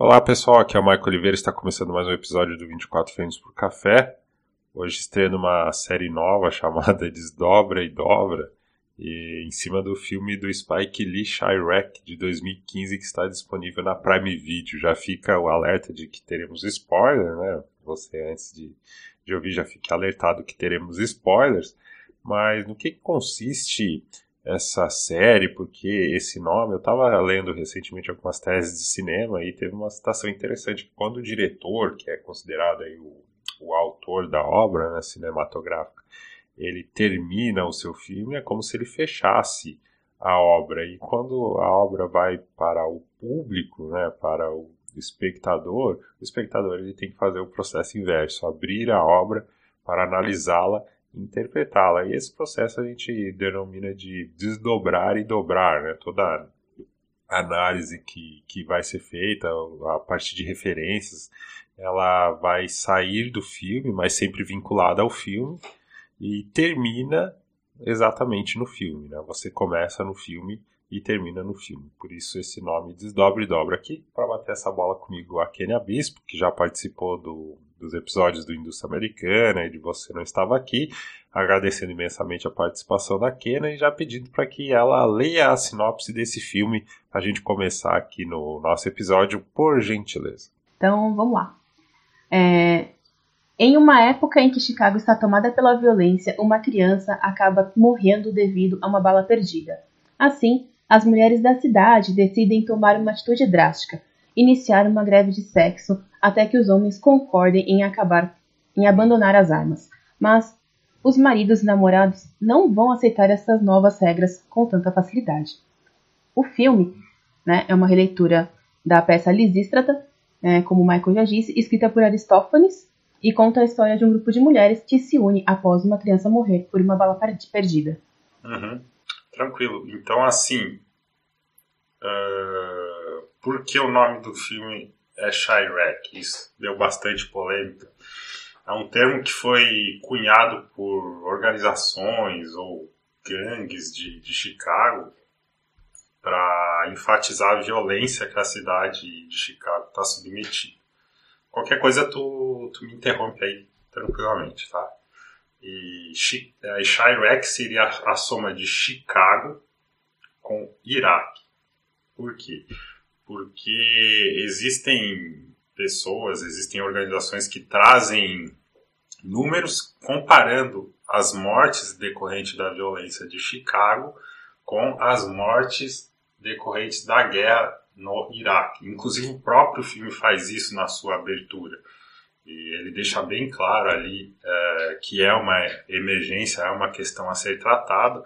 Olá pessoal, aqui é o Michael Oliveira, está começando mais um episódio do 24 Frames por Café. Hoje estreando uma série nova chamada Desdobra e Dobra, e em cima do filme do Spike Lee Chirac de 2015 que está disponível na Prime Video. Já fica o alerta de que teremos spoiler, né? Você antes de, de ouvir já fique alertado que teremos spoilers. Mas no que consiste essa série, porque esse nome, eu estava lendo recentemente algumas teses de cinema e teve uma citação interessante. Quando o diretor, que é considerado aí o, o autor da obra né, cinematográfica, ele termina o seu filme, é como se ele fechasse a obra. E quando a obra vai para o público, né, para o espectador, o espectador ele tem que fazer o processo inverso, abrir a obra para analisá-la interpretá-la. E esse processo a gente denomina de desdobrar e dobrar, né? Toda análise que, que vai ser feita, a partir de referências, ela vai sair do filme, mas sempre vinculada ao filme, e termina exatamente no filme. Né? Você começa no filme e termina no filme. Por isso esse nome Desdobre e Dobra aqui. Para bater essa bola comigo, a Kenia Bispo, que já participou do dos episódios do Indústria Americana e de Você Não Estava Aqui, agradecendo imensamente a participação da Kena e já pedindo para que ela leia a sinopse desse filme a gente começar aqui no nosso episódio, por gentileza. Então, vamos lá. É... Em uma época em que Chicago está tomada pela violência, uma criança acaba morrendo devido a uma bala perdida. Assim, as mulheres da cidade decidem tomar uma atitude drástica, iniciar uma greve de sexo até que os homens concordem em acabar em abandonar as armas. Mas os maridos e namorados não vão aceitar essas novas regras com tanta facilidade. O filme né, é uma releitura da peça Lisístrata, é, como Michael já disse, escrita por Aristófanes e conta a história de um grupo de mulheres que se une após uma criança morrer por uma bala perdida. Uhum. Tranquilo. Então, assim, uh, por que o nome do filme é Chirac. Isso deu bastante polêmica. É um termo que foi cunhado por organizações ou gangues de, de Chicago para enfatizar a violência que a cidade de Chicago está submetida. Qualquer coisa tu, tu me interrompe aí tranquilamente, tá? E é, Chirac seria a, a soma de Chicago com Iraque. Por quê? Porque existem pessoas, existem organizações que trazem números comparando as mortes decorrentes da violência de Chicago com as mortes decorrentes da guerra no Iraque. Inclusive o próprio filme faz isso na sua abertura. E ele deixa bem claro ali é, que é uma emergência, é uma questão a ser tratada,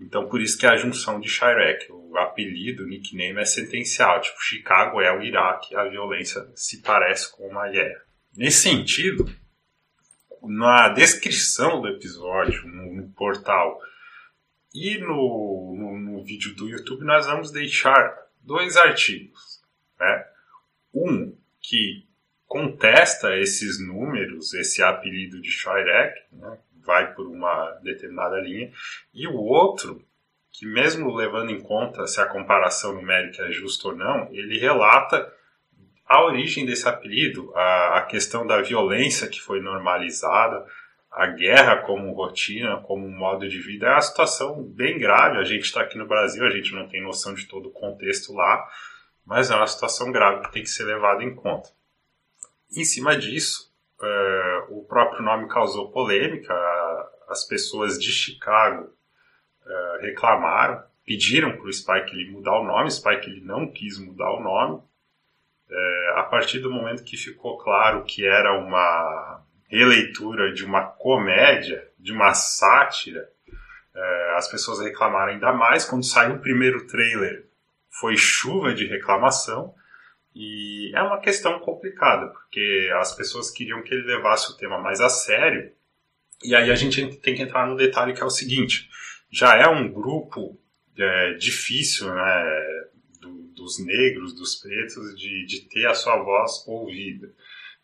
então, por isso que é a junção de Chirac, o apelido, o nickname é sentencial. Tipo, Chicago é o Iraque, a violência se parece com uma guerra. Nesse sentido, na descrição do episódio, no, no portal e no, no, no, vídeo do YouTube, nós vamos deixar dois artigos. Né? Um que contesta esses números, esse apelido de Chirac, né? Vai por uma determinada linha, e o outro, que mesmo levando em conta se a comparação numérica é justa ou não, ele relata a origem desse apelido, a, a questão da violência que foi normalizada, a guerra como rotina, como modo de vida, é uma situação bem grave. A gente está aqui no Brasil, a gente não tem noção de todo o contexto lá, mas é uma situação grave que tem que ser levada em conta. Em cima disso, é, o próprio nome causou polêmica, as pessoas de Chicago é, reclamaram, pediram para o Spike Lee mudar o nome, Spike Lee não quis mudar o nome. É, a partir do momento que ficou claro que era uma releitura de uma comédia, de uma sátira, é, as pessoas reclamaram ainda mais. Quando saiu o primeiro trailer, foi chuva de reclamação. E é uma questão complicada, porque as pessoas queriam que ele levasse o tema mais a sério. E aí a gente tem que entrar no detalhe que é o seguinte: já é um grupo é, difícil, né, do, dos negros, dos pretos, de, de ter a sua voz ouvida.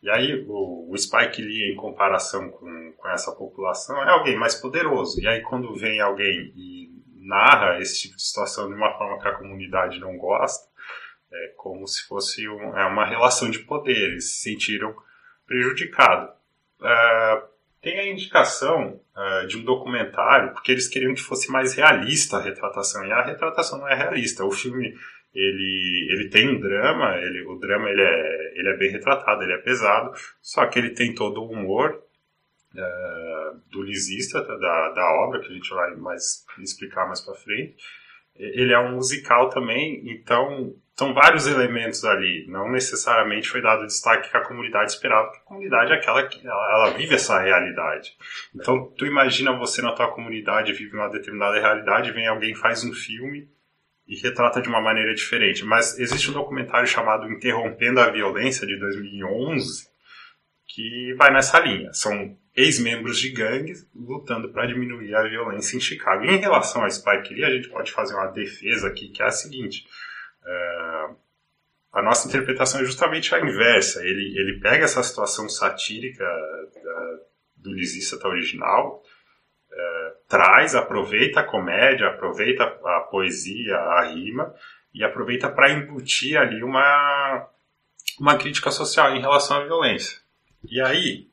E aí o, o, Spike Lee, em comparação com, com essa população, é alguém mais poderoso. E aí quando vem alguém e narra esse tipo de situação de uma forma que a comunidade não gosta, É como se fosse um, é uma relação de poder, eles se sentiram prejudicados. Uh, tem a indicação uh, de um documentário, porque eles queriam que fosse mais realista a retratação, e a retratação não é realista. O filme ele, ele tem um drama, ele, o drama ele é, ele é bem retratado, ele é pesado, só que ele tem todo o humor uh, do lisista da, da obra, que a gente vai mais explicar mais para frente. Ele é um musical também, então são vários elementos ali. Não necessariamente foi dado destaque que a comunidade esperava, porque a comunidade é aquela que ela, ela, vive essa realidade. Então, tu imagina você na tua comunidade vive uma determinada realidade, vem alguém faz um filme e retrata de uma maneira diferente. Mas existe um documentário chamado Interrompendo a Violência de 2011 que vai nessa linha. São ex-membros de gangues lutando para diminuir a violência em Chicago. Em relação a Spike Lee, a gente pode fazer uma defesa aqui que é a seguinte é, a nossa interpretação é justamente a inversa. Ele, ele pega essa situação satírica da, do Lisístrata original, é, traz, aproveita a comédia, aproveita a poesia, a rima, e aproveita para embutir ali uma, uma crítica social em relação à violência. E aí,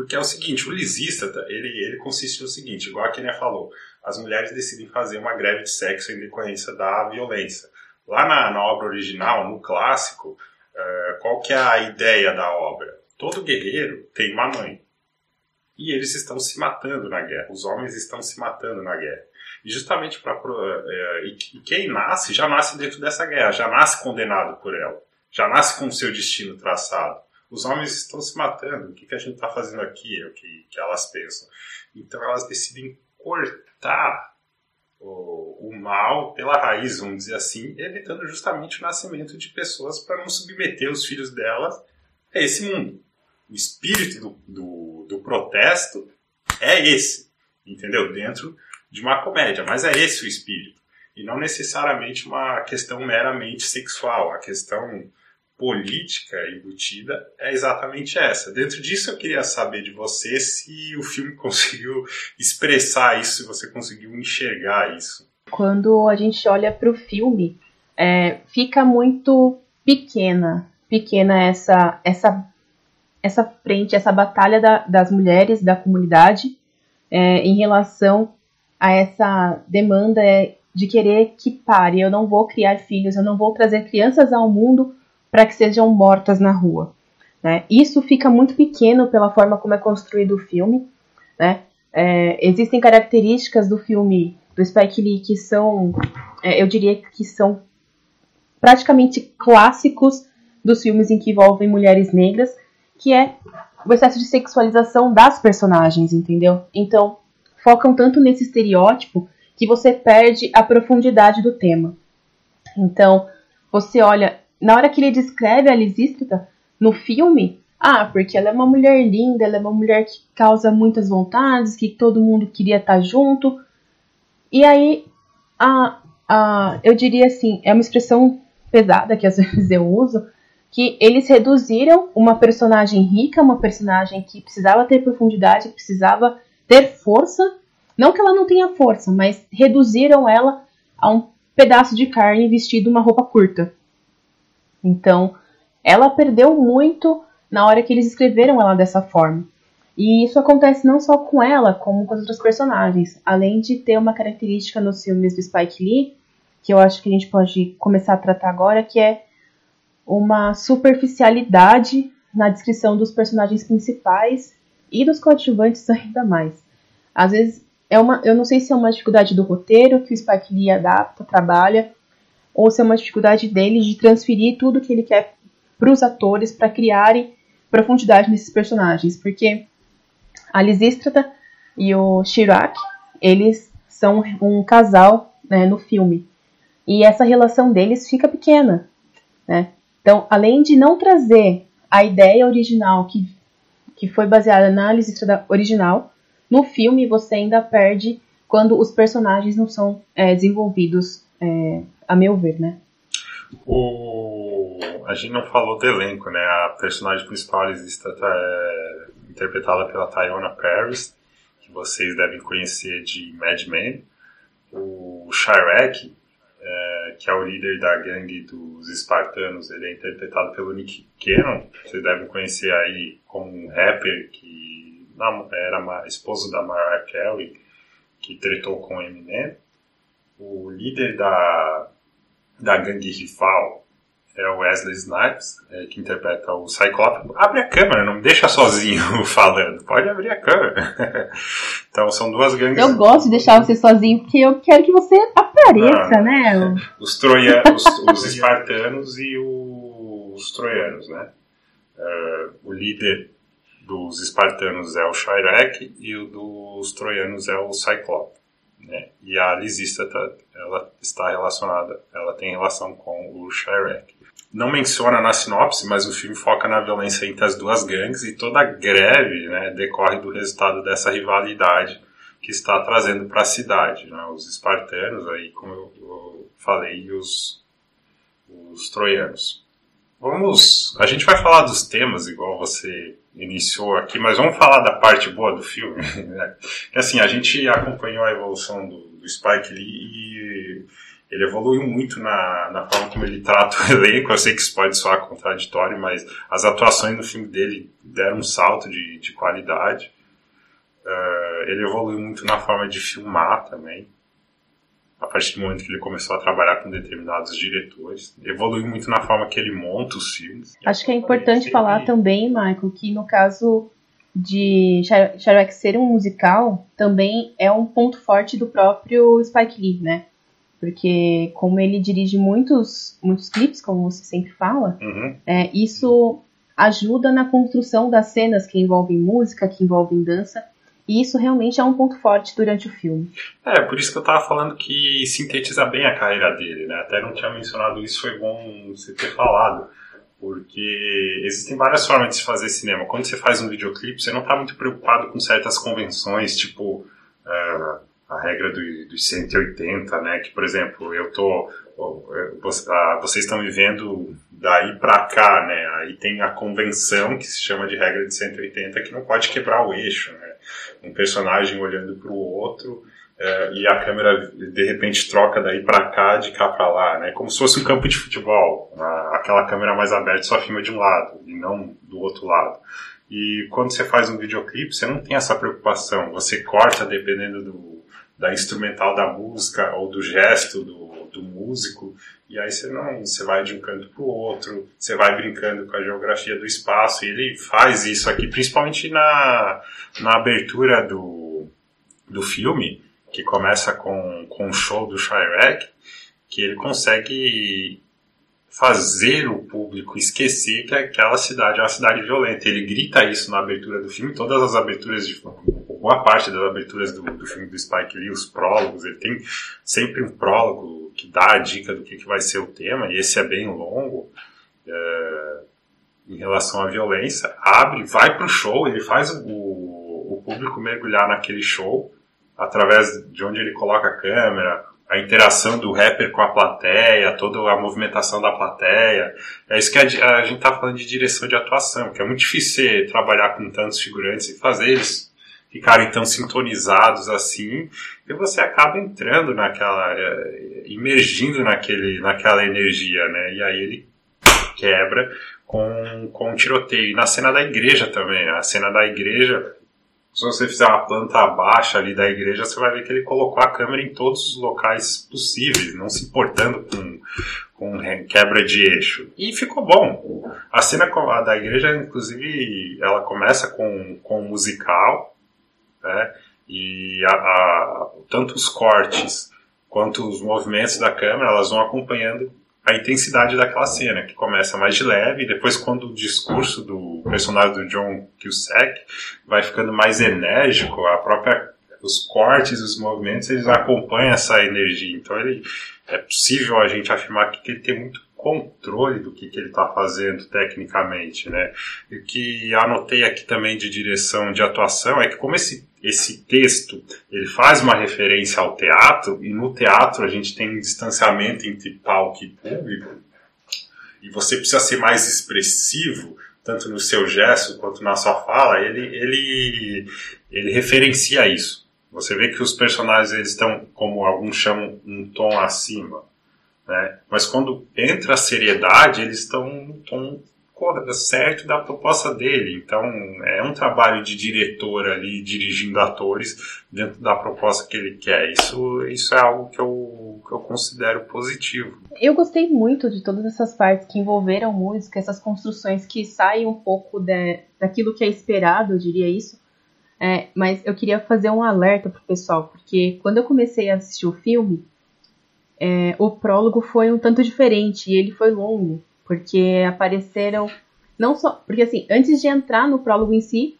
porque é o seguinte, o lisístrata, ele, ele consiste no seguinte, igual a Kenia falou, as mulheres decidem fazer uma greve de sexo em decorrência da violência. Lá na, na obra original, no clássico, uh, qual que é a ideia da obra? Todo guerreiro tem uma mãe. E eles estão se matando na guerra. Os homens estão se matando na guerra. E justamente para. Uh, uh, e quem nasce, já nasce dentro dessa guerra, já nasce condenado por ela. Já nasce com o seu destino traçado. Os homens estão se matando. O que, que a gente está fazendo aqui? É o que, que elas pensam. Então elas decidem cortar o, o, mal pela raiz, vamos dizer assim, evitando justamente o nascimento de pessoas para não submeter os filhos delas a esse mundo. O espírito do, do, do protesto é esse, entendeu? Dentro de uma comédia, mas é esse o espírito. E não necessariamente uma questão meramente sexual, a questão política embutida é exatamente essa. Dentro disso, eu queria saber de você se o filme conseguiu expressar isso, se você conseguiu enxergar isso. Quando a gente olha para o filme, é, fica muito pequena, pequena essa essa essa frente, essa batalha da, das mulheres da comunidade é, em relação a essa demanda de querer que pare. Eu não vou criar filhos, eu não vou trazer crianças ao mundo para que sejam mortas na rua. Né? Isso fica muito pequeno pela forma como é construído o filme. Né? É, existem características do filme do Spike Lee que são, é, eu diria que são praticamente clássicos dos filmes em que envolvem mulheres negras, que é o excesso de sexualização das personagens, entendeu? Então, focam tanto nesse estereótipo que você perde a profundidade do tema. Então, você olha na hora que ele descreve a Lisístrata no filme, ah, porque ela é uma mulher linda, ela é uma mulher que causa muitas vontades, que todo mundo queria estar junto. E aí, a, a, eu diria assim, é uma expressão pesada que às vezes eu uso, que eles reduziram uma personagem rica, uma personagem que precisava ter profundidade, que precisava ter força. Não que ela não tenha força, mas reduziram ela a um pedaço de carne vestido uma roupa curta. Então, ela perdeu muito na hora que eles escreveram ela dessa forma. E isso acontece não só com ela, como com os outros personagens. Além de ter uma característica nos filmes do Spike Lee, que eu acho que a gente pode começar a tratar agora, que é uma superficialidade na descrição dos personagens principais e dos coadjuvantes ainda mais. Às vezes é uma, eu não sei se é uma dificuldade do roteiro que o Spike Lee adapta, trabalha, ou se é uma dificuldade dele de transferir tudo que ele quer para os atores para criarem profundidade nesses personagens, porque a Lisístrata e o Chirac, eles são um casal né, no filme, e essa relação deles fica pequena, né? Então, além de não trazer a ideia original que, que foi baseada na Lisístrata original, no filme você ainda perde quando os personagens não são é, desenvolvidos é, a meu ver, né? O... A gente não falou do elenco, né? A personagem principal existe, é interpretada pela Tayona Paris, que vocês devem conhecer de Mad Men. O Shirek, é, que é o líder da gangue dos espartanos, ele é interpretado pelo Nick Cannon. Vocês devem conhecer aí como um rapper que era esposo da Mariah Carey, que tretou com Eminem. O líder da, da gangue rival é o Wesley Snipes, é, que interpreta o Cyclope. Abre a câmera, não me deixa sozinho falando. Pode abrir a câmera. então são duas gangues. Eu gosto de deixar você sozinho, porque eu quero que você apareça, ah, né? Os, troianos, os, os espartanos e os troianos, né? Uh, o líder dos espartanos é o Shirek e o dos troianos é o Cyclope. Né? E a Lisista tá, ela está relacionada, ela tem relação com o Shirek não menciona na sinopse, mas o filme foca na violência entre as duas gangues e toda a greve né, decorre do resultado dessa rivalidade que está trazendo para a cidade. Né, os espartanos, aí, como eu, eu falei, e os, os troianos. Vamos. A gente vai falar dos temas, igual você iniciou aqui, mas vamos falar da parte boa do filme. Né? Assim, a gente acompanhou a evolução do, do Spike Lee e ele evoluiu muito na, na forma como ele trata o elenco. Eu sei que isso pode soar contraditório, mas as atuações no filme dele deram um salto de, de qualidade. Uh, ele evoluiu muito na forma de filmar também. A partir do momento que ele começou a trabalhar com determinados diretores. Evoluiu muito na forma que ele monta os filmes. Acho que é importante falar também, Michael, que no caso de Shrek ser um musical, também é um ponto forte do próprio Spike Lee, né? Porque como ele dirige muitos, muitos clipes, como você sempre fala, uhum. é, isso ajuda na construção das cenas que envolvem música, que envolvem dança. E isso realmente é um ponto forte durante o filme. É, por isso que eu tava falando que sintetiza bem a carreira dele, né? Até não tinha mencionado isso, foi bom você ter falado. Porque existem várias formas de se fazer cinema. Quando você faz um videoclipe, você não tá muito preocupado com certas convenções, tipo... Uh, a regra dos do 180, né? Que, por exemplo, eu tô. Vocês estão vivendo daí para cá, né? Aí tem a convenção que se chama de regra de 180 que não pode quebrar o eixo, né? Um personagem olhando para o outro é, e a câmera de repente troca daí para cá, de cá para lá, né? Como se fosse um campo de futebol. Aquela câmera mais aberta só filma de um lado e não do outro lado. E quando você faz um videoclipe, você não tem essa preocupação. Você corta dependendo do, da instrumental da música ou do gesto do, do músico, e aí você não, você vai de um canto para o outro, você vai brincando com a geografia do espaço, e ele faz isso aqui, principalmente na, na abertura do, do filme, que começa com, com o show do Shirek, que ele consegue fazer o público esquecer que aquela cidade é uma cidade violenta. Ele grita isso na abertura do filme, todas as aberturas de boa parte das aberturas do, do filme do Spike Lee, os prólogos, ele tem sempre um prólogo que dá a dica do que, que vai ser o tema, e esse é bem longo. É, em relação à violência, abre, vai pro show, ele faz o, o público mergulhar naquele show através de onde ele coloca a câmera, a interação do rapper com a plateia, toda a movimentação da plateia. É isso que a, a gente tá falando de direção de atuação, que é muito difícil trabalhar com tantos figurantes e fazer eles ficarem tão sintonizados assim, e você acaba entrando naquela área, imergindo naquele, naquela energia, né? E aí ele quebra com, com um tiroteio. E na cena da igreja também, a cena da igreja, se você fizer uma planta baixa ali da igreja, você vai ver que ele colocou a câmera em todos os locais possíveis, não se importando com, com quebra de eixo. E ficou bom. A cena da igreja, inclusive, ela começa com, com um musical, né? E a, a, tanto os cortes quanto os movimentos da câmera, elas vão acompanhando a intensidade daquela cena, que começa mais de leve, e depois quando o discurso do personagem do John Cusack vai ficando mais enérgico, a própria os cortes, os movimentos, eles acompanham essa energia. Então ele é possível a gente afirmar que ele tem muito controle do que, que ele está fazendo tecnicamente, né? E o que anotei aqui também de direção de atuação é que como esse, esse texto ele faz uma referência ao teatro e no teatro a gente tem um distanciamento entre palco e público e você precisa ser mais expressivo tanto no seu gesto quanto na sua fala, ele, ele, ele referencia isso. Você vê que os personagens eles estão, como alguns chamam, um tom acima. Né? Mas quando entra a seriedade, eles estão certo da proposta dele. Então, é um trabalho de diretor ali, dirigindo atores dentro da proposta que ele quer. Isso, isso é algo que eu, que eu considero positivo. Eu gostei muito de todas essas partes que envolveram música, essas construções que saem um pouco de, daquilo que é esperado, eu diria isso. É, mas eu queria fazer um alerta pro pessoal, porque quando eu comecei a assistir o filme, é, o prólogo foi um tanto diferente e ele foi longo porque apareceram não só, porque assim, antes de entrar no prólogo em si,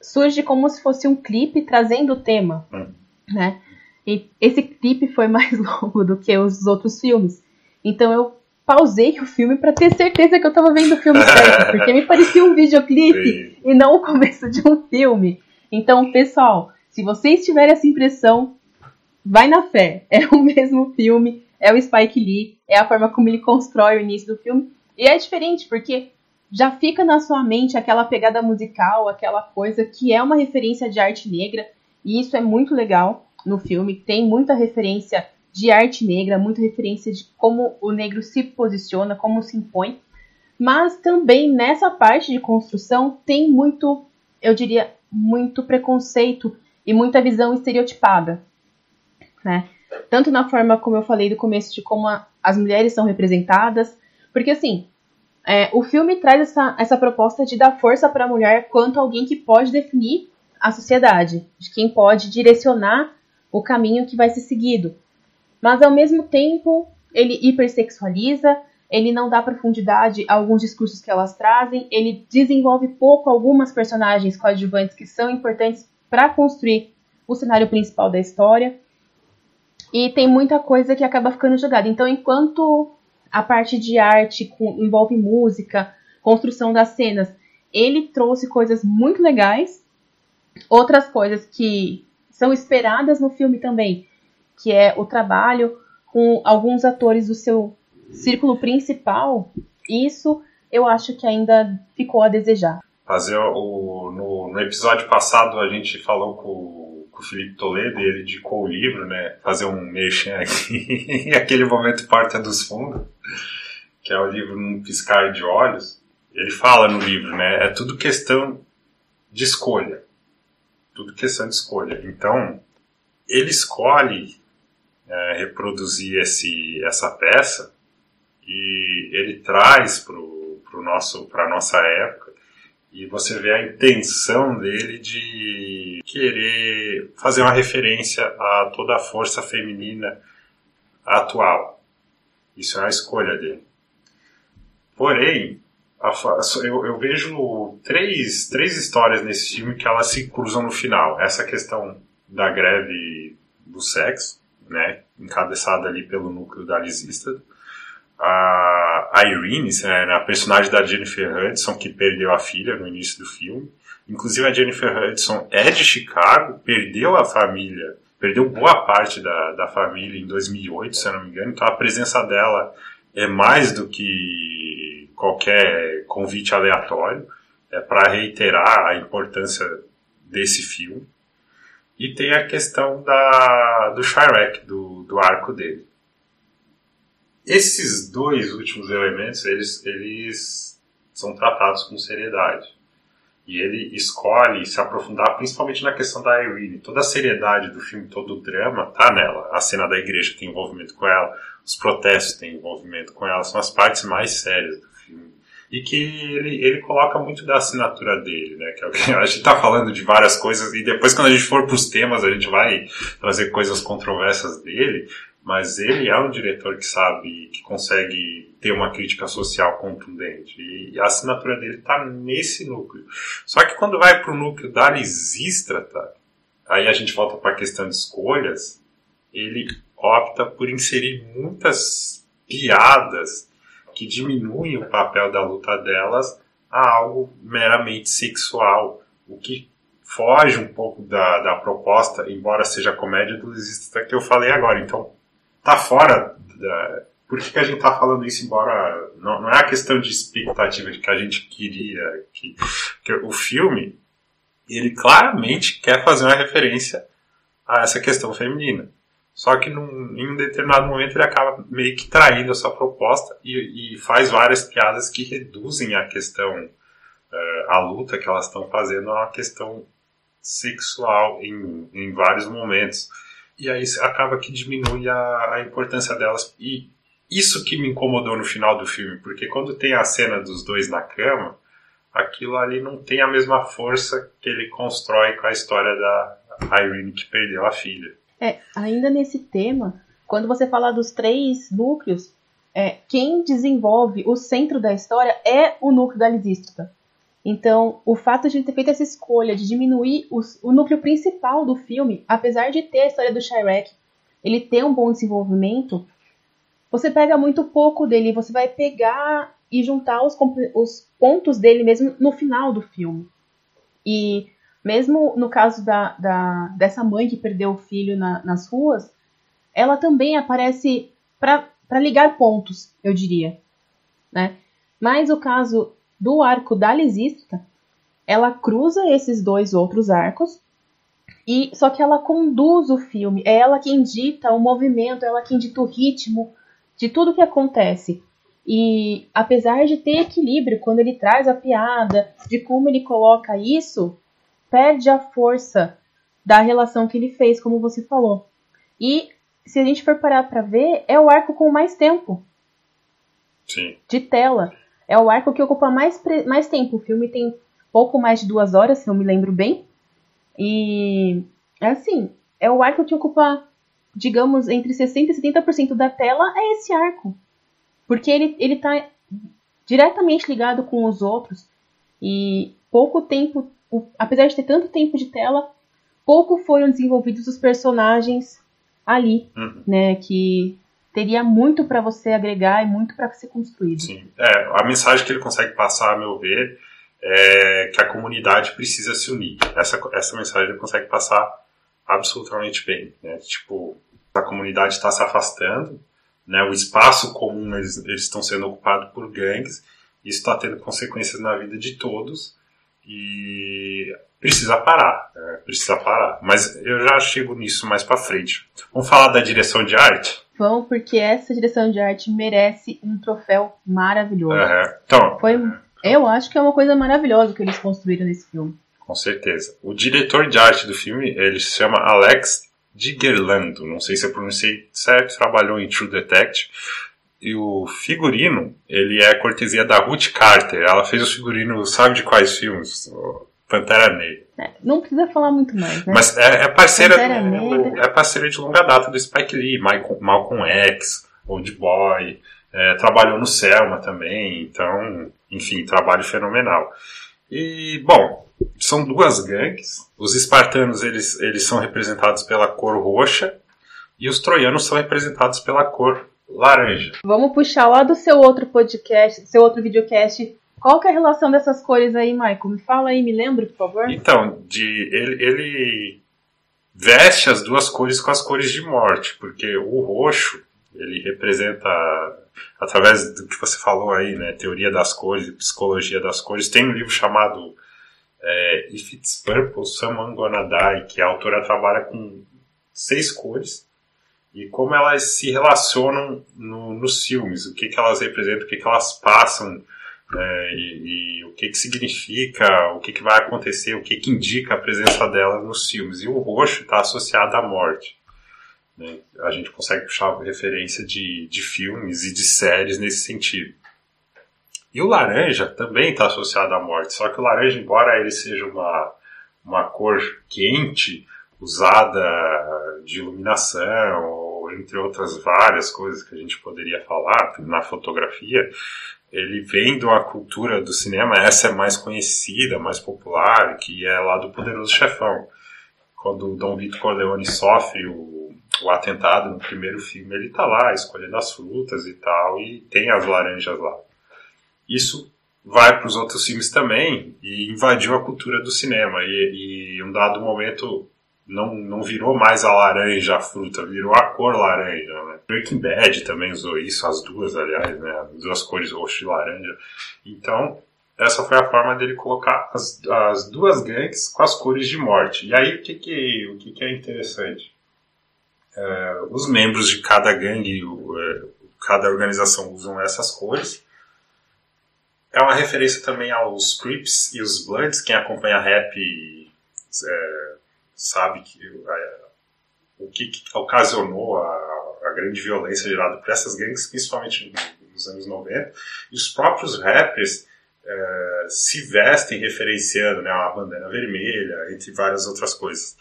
surge como se fosse um clipe trazendo o tema, hum. né? E esse clipe foi mais longo do que os outros filmes. Então eu pausei o filme para ter certeza que eu tava vendo o filme certo, porque me parecia um videoclipe Sim. e não o começo de um filme. Então, pessoal, se vocês tiverem essa impressão, vai na fé. É o mesmo filme, é o Spike Lee, é a forma como ele constrói o início do filme. E é diferente, porque já fica na sua mente aquela pegada musical, aquela coisa que é uma referência de arte negra, e isso é muito legal no filme. Tem muita referência de arte negra, muita referência de como o negro se posiciona, como se impõe. Mas também nessa parte de construção tem muito, eu diria, muito preconceito e muita visão estereotipada, né? Tanto na forma como eu falei do começo de como a, as mulheres são representadas, porque assim, é, o filme traz essa, essa proposta de dar força para a mulher quanto alguém que pode definir a sociedade, de quem pode direcionar o caminho que vai ser seguido. Mas ao mesmo tempo, ele hipersexualiza, ele não dá profundidade a alguns discursos que elas trazem, ele desenvolve pouco algumas personagens coadjuvantes que são importantes para construir o cenário principal da história. E tem muita coisa que acaba ficando jogada. Então, enquanto a parte de arte com, envolve música, construção das cenas, ele trouxe coisas muito legais. Outras coisas que são esperadas no filme também, que é o trabalho com alguns atores do seu círculo principal. Isso eu acho que ainda ficou a desejar. Fazer o no, no episódio passado a gente falou com com o Felipe Toledo e ele indicou o livro, né? Fazer um merchan aqui, aquele momento Porta dos Fundos, que é o livro Num Piscar de Olhos. Ele fala no livro, né? É tudo questão de escolha. Tudo questão de escolha. Então, ele escolhe é, reproduzir esse, essa peça e ele traz para a nossa época e você vê a intenção dele de querer fazer uma referência a toda a força feminina atual. Isso é a escolha dele. Porém, a, eu, eu, vejo três, três histórias nesse filme que elas se cruzam no final. Essa questão da greve do sexo, né, encabeçada ali pelo núcleo da Lisista a Irene, né, a personagem da Jennifer Hudson, que perdeu a filha no início do filme. Inclusive a Jennifer Hudson é de Chicago, perdeu a família, perdeu boa parte da, da família em 2008, se eu não me engano. Então a presença dela é mais do que qualquer convite aleatório. É para reiterar a importância desse filme. E tem a questão da, do Chirac, do, do arco dele esses dois últimos elementos, eles, eles são tratados com seriedade. E ele escolhe se aprofundar principalmente na questão da Irene. Toda a seriedade do filme, todo o drama tá nela. A cena da igreja tem envolvimento com ela, os protestos têm envolvimento com ela, são as partes mais sérias do filme. E que ele, ele coloca muito da assinatura dele, né? Que, é a gente tá falando de várias coisas, e depois quando a gente for pros temas, a gente vai trazer coisas controversas dele, mas ele é um diretor que sabe, que consegue ter uma crítica social contundente. E a assinatura dele está nesse núcleo. Só que quando vai para o núcleo da Lisístrata, aí a gente volta para a questão de escolhas, ele opta por inserir muitas piadas que diminuem o papel da luta delas a algo meramente sexual, o que foge um pouco da, da proposta, embora seja comédia do Lisístrata que eu falei agora. Então, tá fora da, por que, que a gente está falando isso, embora não, não, é a questão de expectativa de que a gente queria que, que, o filme ele claramente quer fazer uma referência a essa questão feminina. Só que num, em um determinado momento ele acaba meio que traindo essa proposta e, e faz várias piadas que reduzem a questão, uh, a luta que elas estão fazendo a uma questão sexual em, em vários momentos. E aí acaba que diminui a, a importância delas. E isso que me incomodou no final do filme, porque quando tem a cena dos dois na cama, aquilo ali não tem a mesma força que ele constrói com a história da Irene que perdeu a filha. É, ainda nesse tema, quando você fala dos três núcleos, é, quem desenvolve o centro da história é o núcleo da Lisístrata. Então, o fato de ter feito essa escolha de diminuir os, o núcleo principal do filme, apesar de ter a história do Shirek, ele ter um bom desenvolvimento, você pega muito pouco dele, você vai pegar e juntar os, os pontos dele mesmo no final do filme. E mesmo no caso da, da, dessa mãe que perdeu o filho na, nas ruas, ela também aparece para ligar pontos, eu diria. Né? Mas o caso do arco da Lisístrata, ela cruza esses dois outros arcos, e só que ela conduz o filme, é ela quem dita o movimento, é ela quem dita o ritmo de tudo que acontece. E apesar de ter equilíbrio quando ele traz a piada, de como ele coloca isso, perde a força da relação que ele fez, como você falou. E se a gente for parar para ver, é o arco com mais tempo Sim. de tela. É o arco que ocupa mais, mais tempo. O filme tem pouco mais de duas horas, se eu me lembro bem. E é assim, é o arco que ocupa, digamos, entre 60% e 70% da tela é esse arco. Porque ele, ele tá diretamente ligado com os outros. E pouco tempo apesar de ter tanto tempo de tela, pouco foram desenvolvidos os personagens ali, uhum. né? Que teria muito para você agregar e muito para ser construído. Sim, é, a mensagem que ele consegue passar, a meu ver, é que a comunidade precisa se unir. Essa, essa mensagem ele consegue passar absolutamente bem. Né? Tipo, a comunidade está se afastando, né? o espaço comum eles, eles estão sendo ocupados por gangues, isso está tendo consequências na vida de todos, e precisa parar, né? precisa parar. Mas eu já chego nisso mais para frente. Vamos falar da direção de arte? Vamos, porque essa direção de arte merece um troféu maravilhoso. Uhum. Então, Foi, eu acho que é uma coisa maravilhosa que eles construíram nesse filme. Com certeza. O diretor de arte do filme, ele se chama Alex Digerlando. Não sei se eu pronunciei certo, trabalhou em True Detective. E o figurino, ele é cortesia da Ruth Carter. Ela fez o figurino, sabe de quais filmes? Pantera Negra. É, não precisa falar muito mais, né? Mas é, é parceira, do, é parceira de longa data do Spike Lee, Malcolm, Malcolm X, Old Boy, é, trabalhou no Selma também, então, enfim, trabalho fenomenal. E, bom, são duas gangues. Os espartanos, eles, eles são representados pela cor roxa, e os troianos são representados pela cor laranja. Vamos puxar lá do seu outro podcast, seu outro videocast. Qual que é a relação dessas cores aí, Michael? Me fala aí, me lembra, por favor. Então, de, ele, ele veste as duas cores com as cores de morte, porque o roxo, ele representa, através do que você falou aí, né, teoria das cores psicologia das cores, tem um livro chamado é, If It's Purple, Someone Gonna Die, que a autora trabalha com seis cores, e como elas se relacionam no, nos filmes, o que, que elas representam, o que, que elas passam, né, e, e, o que, que significa, o que, que vai acontecer, o que, que indica a presença delas nos filmes. E o roxo está associado à morte. Né? A gente consegue puxar referência de, de filmes e de séries nesse sentido. E o laranja também está associado à morte, só que o laranja, embora ele seja uma, uma cor quente, usada de iluminação, entre outras várias coisas que a gente poderia falar na fotografia, ele vem de uma cultura do cinema, essa é mais conhecida, mais popular, que é lá do Poderoso Chefão. Quando o Dom Vito Corleone sofre o, o atentado no primeiro filme, ele está lá escolhendo as frutas e tal, e tem as laranjas lá. Isso vai para os outros filmes também e invadiu a cultura do cinema. E, em um dado momento não, não virou mais a laranja a fruta, virou a cor laranja, né? Breaking Bad também usou isso, as duas, aliás, né? As duas cores roxo e laranja. Então, essa foi a forma dele colocar as, as duas gangues com as cores de morte. E aí, o que que, o que, que é interessante? é, os membros de cada gangue, é, cada organização usam essas cores. É uma referência também aos Crips e os Bloods. Quem acompanha rap é, sabe que é, o que, que ocasionou a, a, grande violência gerada por essas gangues, principalmente nos anos 90. E os próprios rappers é, se vestem referenciando né, a bandana vermelha, entre várias outras coisas.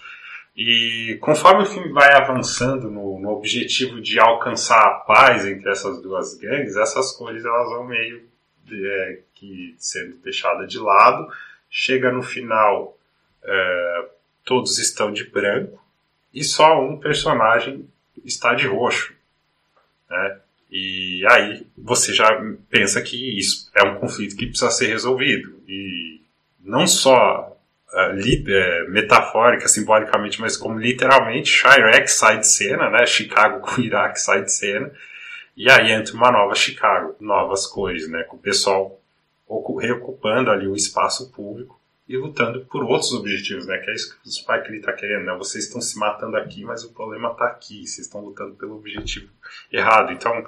E conforme o filme vai avançando no, no, objetivo de alcançar a paz entre essas duas gangues, essas cores elas vão meio é, que sendo deixadas de lado. Chega no final, é, todos estão de branco e só um personagem está de roxo. Né? E aí você já pensa que isso é um conflito que precisa ser resolvido. E não só uh, metafórica, simbolicamente, mas como literalmente, Chirac sai de cena, né? Chicago com Iraque sai de cena, e aí entra uma nova Chicago, novas cores, né? Com o pessoal reocupando ali o espaço público e lutando por outros objetivos, né? Que é isso que o Spike Lee está querendo, né? Vocês estão se matando aqui, mas o problema está aqui. Vocês estão lutando pelo objetivo errado. Então,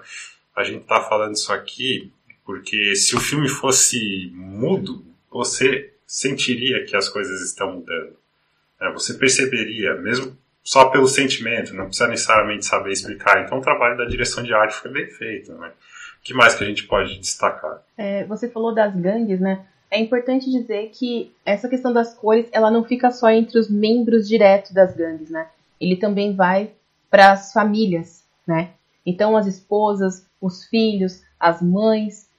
a gente está falando isso aqui porque se o filme fosse mudo, você sentiria que as coisas estão mudando. É, você perceberia, mesmo só pelo sentimento, não precisa necessariamente saber explicar. Então o trabalho da direção de arte foi bem feito. Né? O que mais que a gente pode destacar? É, você falou das gangues, né? É importante dizer que essa questão das cores, ela não fica só entre os membros diretos das gangues, né? Ele também vai para as famílias, né? Então as esposas, os filhos, as mães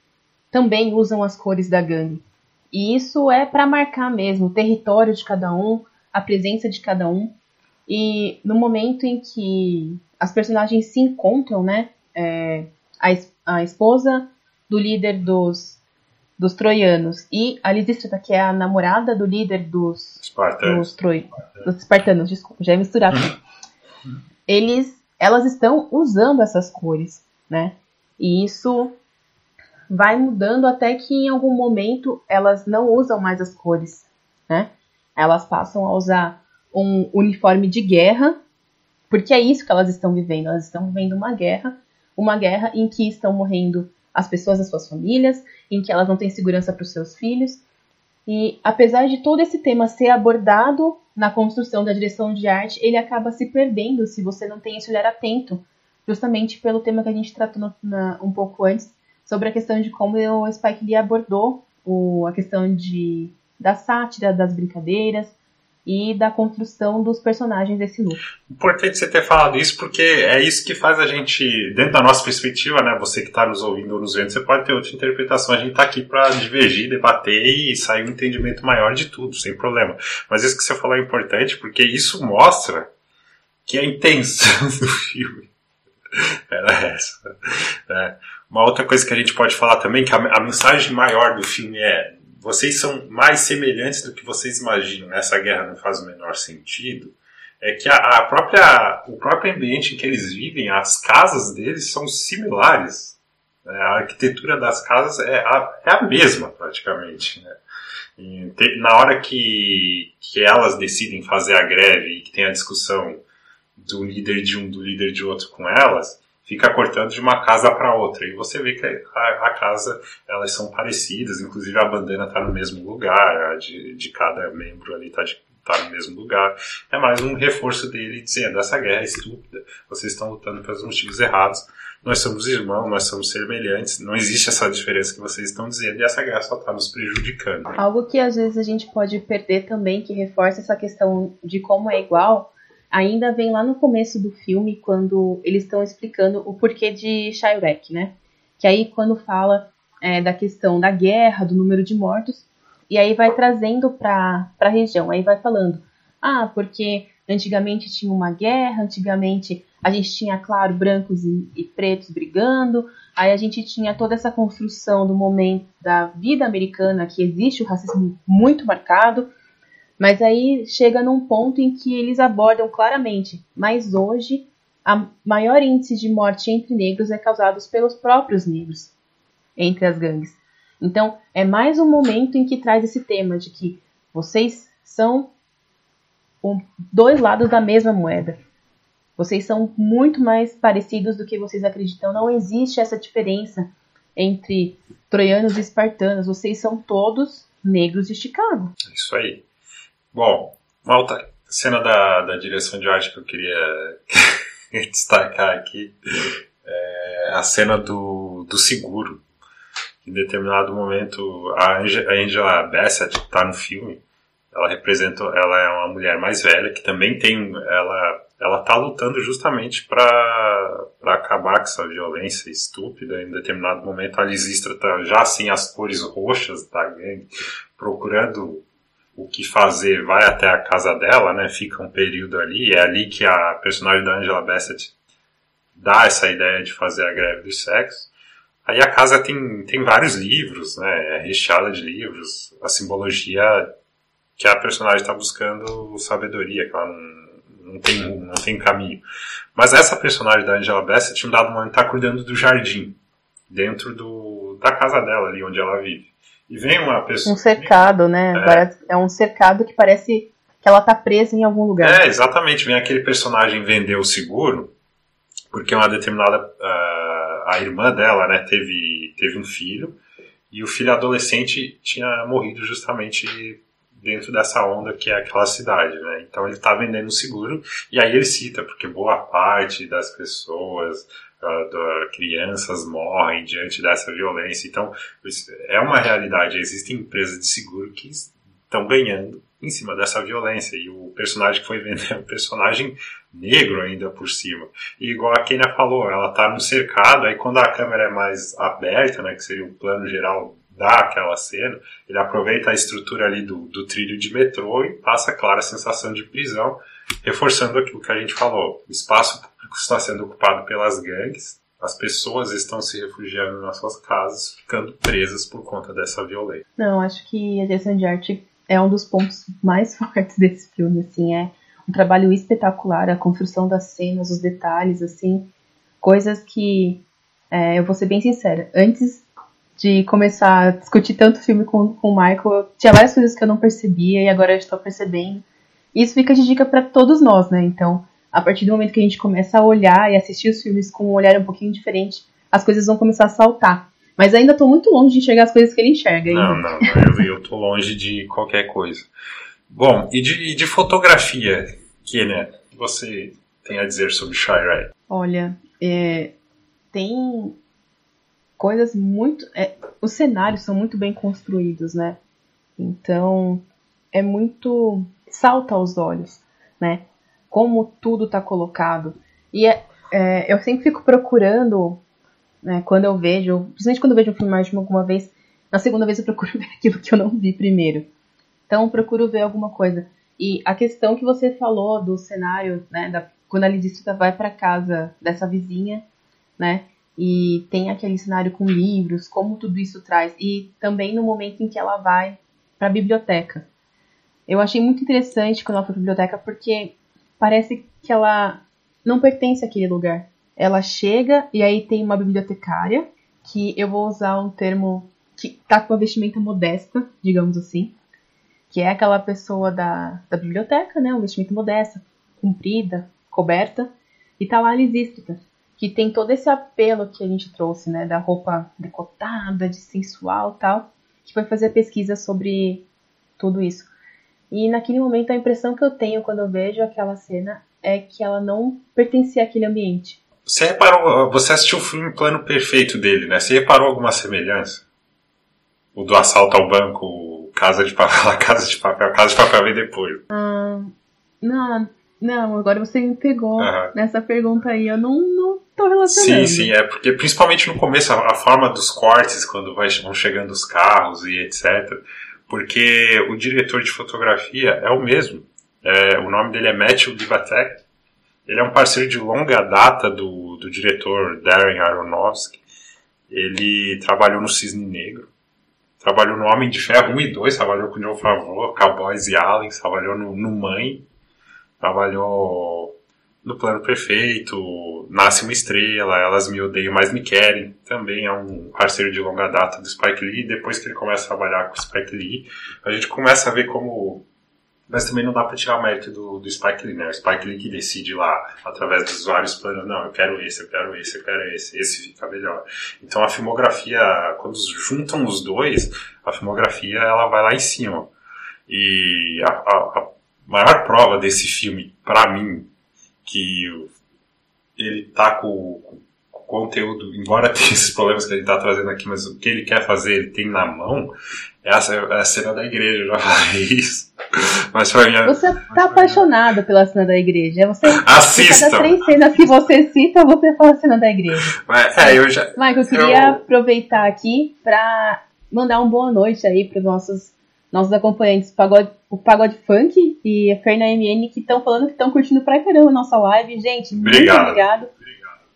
também usam as cores da gangue. E isso é para marcar mesmo o território de cada um, a presença de cada um. E no momento em que as personagens se encontram, né? É, a, a esposa do líder dos, dos troianos e a Lisístrata, que é a namorada do líder dos, espartanos. dos, troi, dos espartanos, desculpa, já é misturado. Eles, elas estão usando essas cores, né? E isso vai mudando até que em algum momento elas não usam mais as cores, né? Elas passam a usar um uniforme de guerra, porque é isso que elas estão vivendo. Elas estão vivendo uma guerra, uma guerra em que estão morrendo as pessoas das suas famílias, em que elas não têm segurança para os seus filhos. E apesar de todo esse tema ser abordado na construção da direção de arte, ele acaba se perdendo se você não tem esse olhar atento, justamente pelo tema que a gente tratou no, na, um pouco antes, sobre a questão de como o Spike Lee abordou o, a questão de, da sátira, das brincadeiras e da construção dos personagens desse núcleo. Importante você ter falado isso, porque é isso que faz a gente, dentro da nossa perspectiva, né, você que está nos ouvindo ou nos vendo, você pode ter outra interpretação. A gente está aqui para divergir, debater e sair um entendimento maior de tudo, sem problema. Mas isso que você falou é importante, porque isso mostra que a intenção do filme era essa. Né? Uma outra coisa que a gente pode falar também, que a, a mensagem maior do filme é vocês são mais semelhantes do que vocês imaginam. Essa guerra não faz o menor sentido. É que a, a, própria, o próprio ambiente em que eles vivem, as casas deles são similares. Né? A arquitetura das casas é a, é a mesma, praticamente. Né? E, na hora que, que elas decidem fazer a greve e que tem a discussão do líder de um do líder de outro com elas, fica cortando de uma casa para outra. E você vê que a, a, casa, elas são parecidas, inclusive a bandana está no mesmo lugar, a de, de cada membro ali está tá no mesmo lugar. É mais um reforço dele dizendo: essa guerra é estúpida, vocês estão lutando pelos motivos errados. Nós somos irmãos, nós somos semelhantes, não existe essa diferença que vocês estão dizendo e essa guerra só está nos prejudicando. Algo que às vezes a gente pode perder também, que reforça essa questão de como é igual, ainda vem lá no começo do filme, quando eles estão explicando o porquê de Chirac, né? Que aí quando fala é, da questão da guerra, do número de mortos, e aí vai trazendo para a região, aí vai falando, ah, porque antigamente tinha uma guerra, antigamente a gente tinha, claro, brancos e, e pretos brigando, aí a gente tinha toda essa construção do momento da vida americana, que existe o racismo muito marcado, mas aí chega num ponto em que eles abordam claramente, mas hoje a maior índice de morte entre negros é causado pelos próprios negros entre as gangues. Então, é mais um momento em que traz esse tema de que vocês são dois lados da mesma moeda. Vocês são muito mais parecidos do que vocês acreditam. Não existe essa diferença entre troianos e espartanos. Vocês são todos negros de Chicago. Isso aí. Bom, uma outra cena da, da direção de arte que eu queria destacar aqui é a cena do, do seguro. Em determinado momento, a Angela Bassett está no filme. Ela representa, ela é uma mulher mais velha que também tem, ela ela tá lutando justamente para acabar com essa violência estúpida. Em determinado momento, a Lisistra tá já sem as cores roxas da gangue, procurando o que fazer, vai até a casa dela, né? Fica um período ali. É ali que a personagem da Angela Bassett dá essa ideia de fazer a greve do sexo. Aí a casa tem, tem vários livros, né? É recheada de livros. A simbologia que a personagem está buscando sabedoria, que ela não não tem rumo, não tem caminho. Mas essa personagem da Angela Bassett, em um dado momento, está cuidando do jardim, dentro do, da casa dela, ali onde ela vive. E vem uma pessoa. Um cercado, né? É, é um cercado que parece que ela está presa em algum lugar. É, exatamente. Vem aquele personagem vender o seguro, porque uma determinada. Uh, a irmã dela, né, teve, teve um filho, e o filho adolescente tinha morrido justamente dentro dessa onda que é aquela cidade, né? Então ele está vendendo seguro e aí ele cita porque boa parte das pessoas, uh, da, crianças morrem diante dessa violência. Então é uma realidade. Existem empresas de seguro que estão ganhando em cima dessa violência e o personagem que foi vender é um personagem negro ainda por cima. E igual a Kenia falou, ela está no cercado, aí quando a câmera é mais aberta, né, que seria o plano geral dá aquela cena, ele aproveita a estrutura ali do, do trilho de metrô e passa, claro, a sensação de prisão, reforçando aquilo que a gente falou. O espaço está sendo ocupado pelas gangues, as pessoas estão se refugiando nas suas casas, ficando presas por conta dessa violência. Não, acho que a direção de arte é um dos pontos mais fortes desse filme, assim, é um trabalho espetacular, a construção das cenas, os detalhes, assim, coisas que, é, eu vou ser bem sincera, antes de começar a discutir tanto filme com, com o Michael, tinha várias coisas que eu não percebia e agora eu estou percebendo. Isso fica de dica para todos nós, né? Então, a partir do momento que a gente começa a olhar e assistir os filmes com um olhar um pouquinho diferente, as coisas vão começar a saltar. Mas ainda estou muito longe de enxergar as coisas que ele enxerga. Ainda. Não, não, eu, eu tô longe de qualquer coisa. Bom, e de, de fotografia, que né, você tem a dizer sobre Shirey? Olha, é, tem coisas muito. É, os cenários são muito bem construídos, né? Então é muito. salta aos olhos, né? Como tudo está colocado. E é, é, eu sempre fico procurando, né, quando eu vejo, principalmente quando eu vejo um filme mais de alguma vez, na segunda vez eu procuro ver aquilo que eu não vi primeiro. Então eu procuro ver alguma coisa. E a questão que você falou do cenário, né, da, quando a Lidístrita vai para casa dessa vizinha, né, e tem aquele cenário com livros, como tudo isso traz, e também no momento em que ela vai para a biblioteca. Eu achei muito interessante quando ela foi para a biblioteca porque parece que ela não pertence àquele lugar. Ela chega e aí tem uma bibliotecária, que eu vou usar um termo que tá com uma vestimenta modesta, digamos assim, que é aquela pessoa da, da biblioteca, né, uma vestimenta modesta, comprida, coberta, e tá lá Lisístrita, que tem todo esse apelo que a gente trouxe, né, da roupa decotada, de sensual tal, que foi fazer pesquisa sobre tudo isso. E naquele momento a impressão que eu tenho quando eu vejo aquela cena é que ela não pertencia àquele ambiente. Você reparou, você assistiu o filme Plano Perfeito dele, né? Você reparou alguma semelhança? O do assalto ao banco, Casa de Papel, Casa de Papel, Casa de Papel vem depois. Hum, não, não, agora você me pegou uhum. nessa pergunta aí. Eu não, não tô relacionando. Sim, sim, é porque principalmente no começo, a, a forma dos cortes, quando vai, vão chegando os carros e etc. Porque o diretor de fotografia é o mesmo. É, o nome dele é Matthew Libatek. Ele é um parceiro de longa data do, do diretor Darren Aronofsky. Ele trabalhou no Cisne Negro. Trabalhou no Homem de Ferro 1 e 2, trabalhou com John Favreau, Cowboys e Aliens, trabalhou no, no Mãe, trabalhou no Plano Perfeito, Nasce uma Estrela, Elas Me Odeiam, Mas Me Querem, também é um parceiro de longa data do Spike Lee, depois que ele começa a trabalhar com o Spike Lee, a gente começa a ver como Mas também não dá para tirar o mérito do, do Spike Lee, né? O Spike Lee que decide lá, através dos vários planos, não, eu quero esse, eu quero esse, eu quero esse, esse fica melhor. Então a filmografia, quando juntam os dois, a filmografia ela vai lá em cima. E a, a, a maior prova desse filme, para mim, que ele tá com, com conteúdo, embora tenha esses problemas que ele está trazendo aqui, mas o que ele quer fazer, ele tem na mão, é a, é a cena da igreja, já falei isso. Mas pra mim, é- você tá apaixonado pela cena da igreja. Você, Assista! Cada três cenas que você cita, você fala a cena da igreja. É, eu já. Michael, eu queria eu... aproveitar aqui para mandar uma boa noite aí para os nossos, nossos acompanhantes, pagode, o Pagode Funk e a Ferna MN, que estão falando que estão curtindo pra caramba a nossa live. Gente, obrigado. muito obrigado.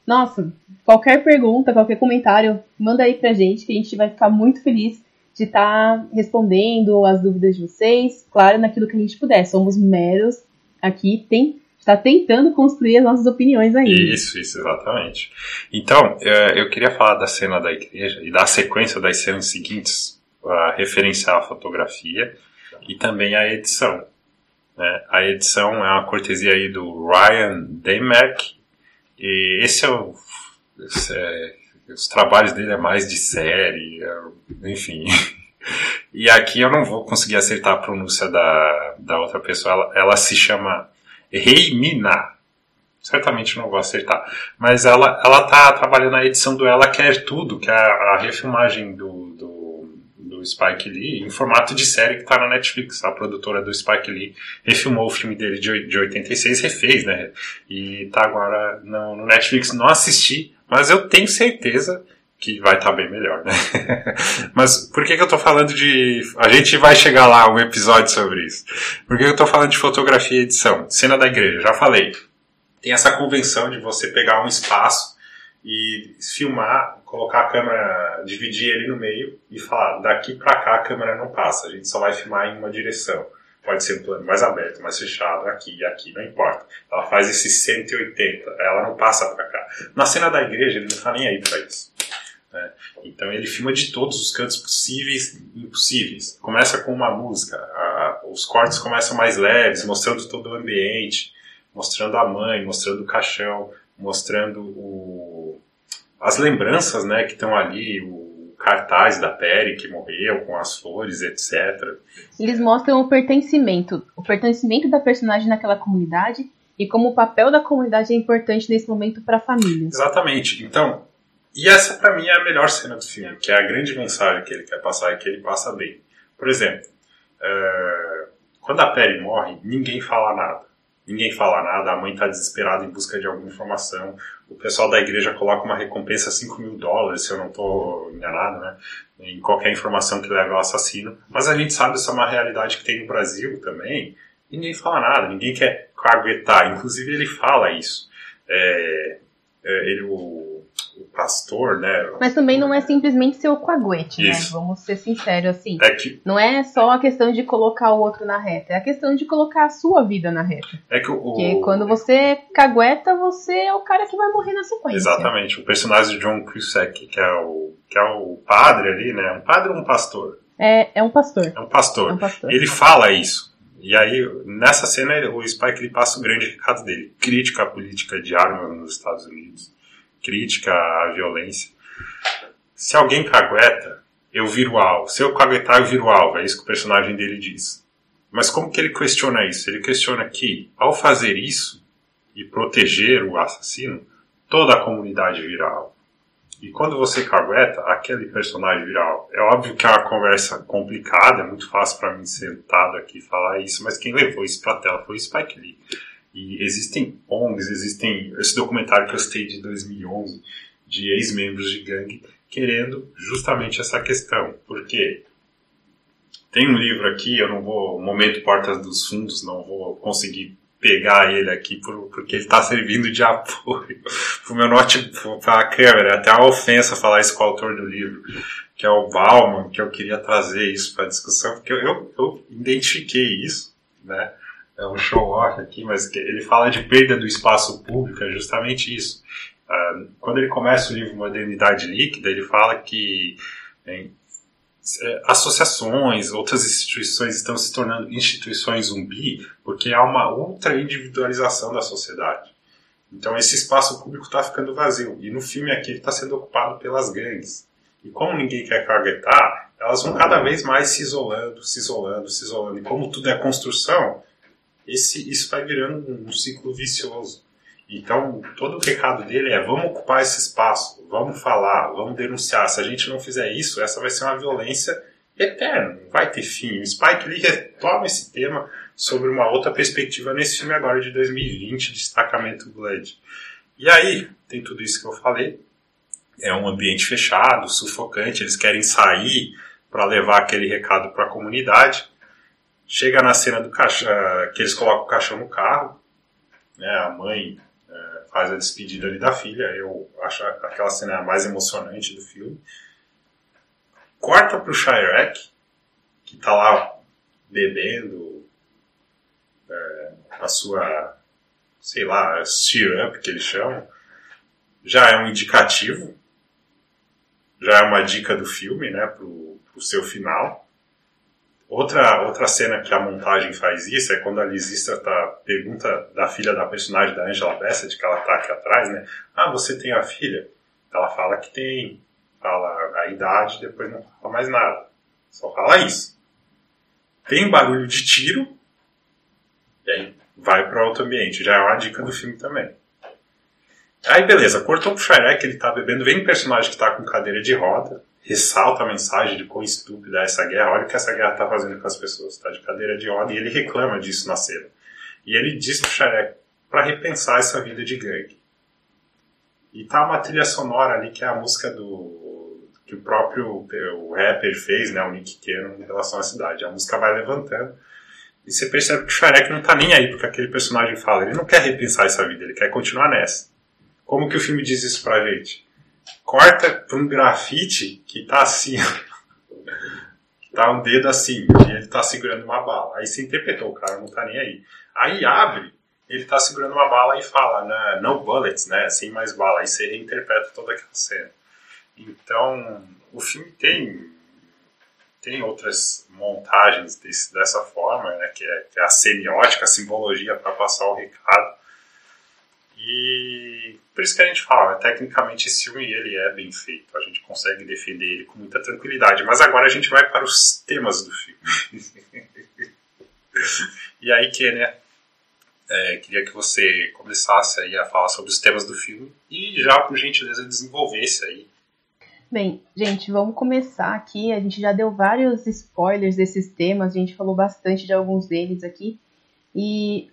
Nossa, qualquer pergunta, qualquer comentário, manda aí pra gente, que a gente vai ficar muito feliz de estar tá respondendo as dúvidas de vocês, claro, naquilo que a gente puder. Somos meros aqui, tem, está tentando construir as nossas opiniões aí. Isso, isso, exatamente. Então, é, eu queria falar da cena da igreja e da sequência das cenas seguintes, para referenciar a fotografia e também a edição. Né? A edição é uma cortesia aí do Ryan Demark, e esse é o. Esse é, os trabalhos dele é mais de série, é, enfim. E aqui eu não vou conseguir acertar a pronúncia da, da outra pessoa. Ela, ela se chama Reimina. Certamente não vou acertar. Mas ela, ela tá trabalhando na edição do Ela Quer Tudo, que é a, a refilmagem do, Spike Lee em formato de série que está na Netflix. A produtora do Spike Lee refilmou o filme dele de, de 86, refez, né? E tá agora no, no Netflix. Não assisti, mas eu tenho certeza que vai estar tá bem melhor, né? Mas por que, que eu tô falando de. A gente vai chegar lá um episódio sobre isso. Por que, que eu tô falando de fotografia e edição? Cena da igreja, já falei. Tem essa convenção de você pegar um espaço e filmar, colocar a câmera, dividir ele no meio e falar, daqui para cá a câmera não passa, a gente só vai filmar em uma direção. Pode ser um plano mais aberto, mais fechado, aqui e aqui, não importa. Ela faz esse 180, ela não passa para cá. Na cena da igreja ele não tá nem aí para isso. Né? Então ele filma de todos os cantos possíveis e impossíveis. Começa com uma música, a, os cortes começam mais leves, mostrando todo o ambiente, mostrando a mãe, mostrando o caixão, mostrando o, as lembranças né, que estão ali, o cartaz da Perry que morreu com as flores, etc. Eles mostram o pertencimento, o pertencimento da personagem naquela comunidade e como o papel da comunidade é importante nesse momento para a família. Exatamente. Então, e essa para mim é a melhor cena do filme, que é a grande mensagem que ele quer passar e que ele passa bem. Por exemplo, uh, quando a Perry morre, ninguém fala nada. Ninguém fala nada, a mãe está desesperada em busca de alguma informação. O pessoal da igreja coloca uma recompensa 5 mil dólares, se eu não estou enganado, né? Em qualquer informação que leve ao assassino. Mas a gente sabe essa é uma realidade que tem no Brasil também. Ninguém fala nada, ninguém quer caguetar. Inclusive ele fala isso. É, é, ele, o pastor, né? Mas também não é simplesmente ser o coaguete, né? Vamos ser sinceros assim. É que... Não é só a questão de colocar o outro na reta, é a questão de colocar a sua vida na reta. É que o... Porque quando você cagueta, você é o cara que vai morrer na sequência. Exatamente. O personagem de John Cusack, que é o, que é o padre ali, né? Um padre ou um pastor? É, é um pastor. É um pastor. É um pastor. Ele fala isso. E aí, nessa cena, o Spike ele passa o grande recado dele: crítica à política de armas nos Estados Unidos crítica à violência. Se alguém cagueta, eu viro alvo. Se eu caguetar, eu viro alvo. É isso que o personagem dele diz. Mas como que ele questiona isso? Ele questiona que, ao fazer isso e proteger o assassino, toda a comunidade vira alvo. E quando você cagueta, aquele personagem vira alvo. É óbvio que é uma conversa complicada, é muito fácil para mim sentado aqui falar isso, mas quem levou isso pra tela foi o Spike Lee. E existem ONGs, existem esse documentário que eu citei de 2011 de ex-membros de gangue querendo justamente essa questão. Porque tem um livro aqui, eu não vou, momento Portas dos Fundos, não vou conseguir pegar ele aqui por, porque ele está servindo de apoio para o meu notebook, para a câmera. É até uma ofensa falar isso com o autor do livro, que é o Bauman, que eu queria trazer isso para a discussão, porque eu, eu identifiquei isso, né? É um show-off aqui, mas ele fala de perda do espaço público, é justamente isso. Uh, quando ele começa o livro Modernidade Líquida, ele fala que em, é, associações, outras instituições estão se tornando instituições zumbi porque há uma ultra individualização da sociedade. Então esse espaço público está ficando vazio. E no filme aqui está sendo ocupado pelas gangues. E como ninguém quer caguetar, elas vão cada vez mais se isolando, se isolando, se isolando. E como tudo é construção, esse, isso vai virando um ciclo vicioso. Então, todo o recado dele é: vamos ocupar esse espaço, vamos falar, vamos denunciar. Se a gente não fizer isso, essa vai ser uma violência eterna, não vai ter fim. O Spike Lee retoma esse tema sobre uma outra perspectiva nesse filme agora de 2020, Destacamento Blood. E aí, tem tudo isso que eu falei. É um ambiente fechado, sufocante, eles querem sair para levar aquele recado para a comunidade. Chega na cena do caixão, que eles colocam o caixão no carro, né, a mãe é, faz a despedida ali da filha, eu acho aquela cena mais emocionante do filme. Corta pro Shirek, que tá lá bebendo é, a sua, sei lá, syrup que eles chamam, já é um indicativo, já é uma dica do filme, né, pro, pro seu final. Outra, outra cena que a montagem faz isso é quando a Lisistra tá, pergunta da filha da personagem da Angela Bassett, que ela tá aqui atrás, né? Ah, você tem a filha? Ela fala que tem, fala a idade, depois não fala mais nada. Só fala isso. Tem barulho de tiro, e aí vai para outro ambiente. Já é uma dica do filme também. Aí beleza, cortou pro Shrek, ele tá bebendo, vem um personagem que tá com cadeira de roda, ressalta a mensagem de quão estúpida é essa guerra. Olha o que essa guerra está fazendo com as pessoas. Está de cadeira de ordem e ele reclama disso na cena. E ele diz pro Shrek para repensar essa vida de gangue. E tá uma trilha sonora ali que é a música do que o próprio o rapper fez, né, o Nick Cannon, em relação à cidade. A música vai levantando e você percebe que o Shrek não tá nem aí porque aquele personagem fala. Ele não quer repensar essa vida, ele quer continuar nessa. Como que o filme diz isso pra gente? Corta um grafite que tá assim, tá um dedo assim, e ele tá segurando uma bala. Aí você interpretou, o cara não tá nem aí. Aí abre, ele tá segurando uma bala e fala, né, no bullets, né, sem mais bala. Aí você reinterpreta toda aquela cena. Então, o filme tem tem outras montagens desse, dessa forma, né, que, é, que é a semiótica, a simbologia para passar o recado. E por isso que a gente fala, tecnicamente esse filme ele é bem feito, a gente consegue defender ele com muita tranquilidade. Mas agora a gente vai para os temas do filme. e aí, Kenia, é, queria que você começasse aí a falar sobre os temas do filme e já, por gentileza, desenvolvesse aí. Bem, gente, vamos começar aqui. A gente já deu vários spoilers desses temas, a gente falou bastante de alguns deles aqui. E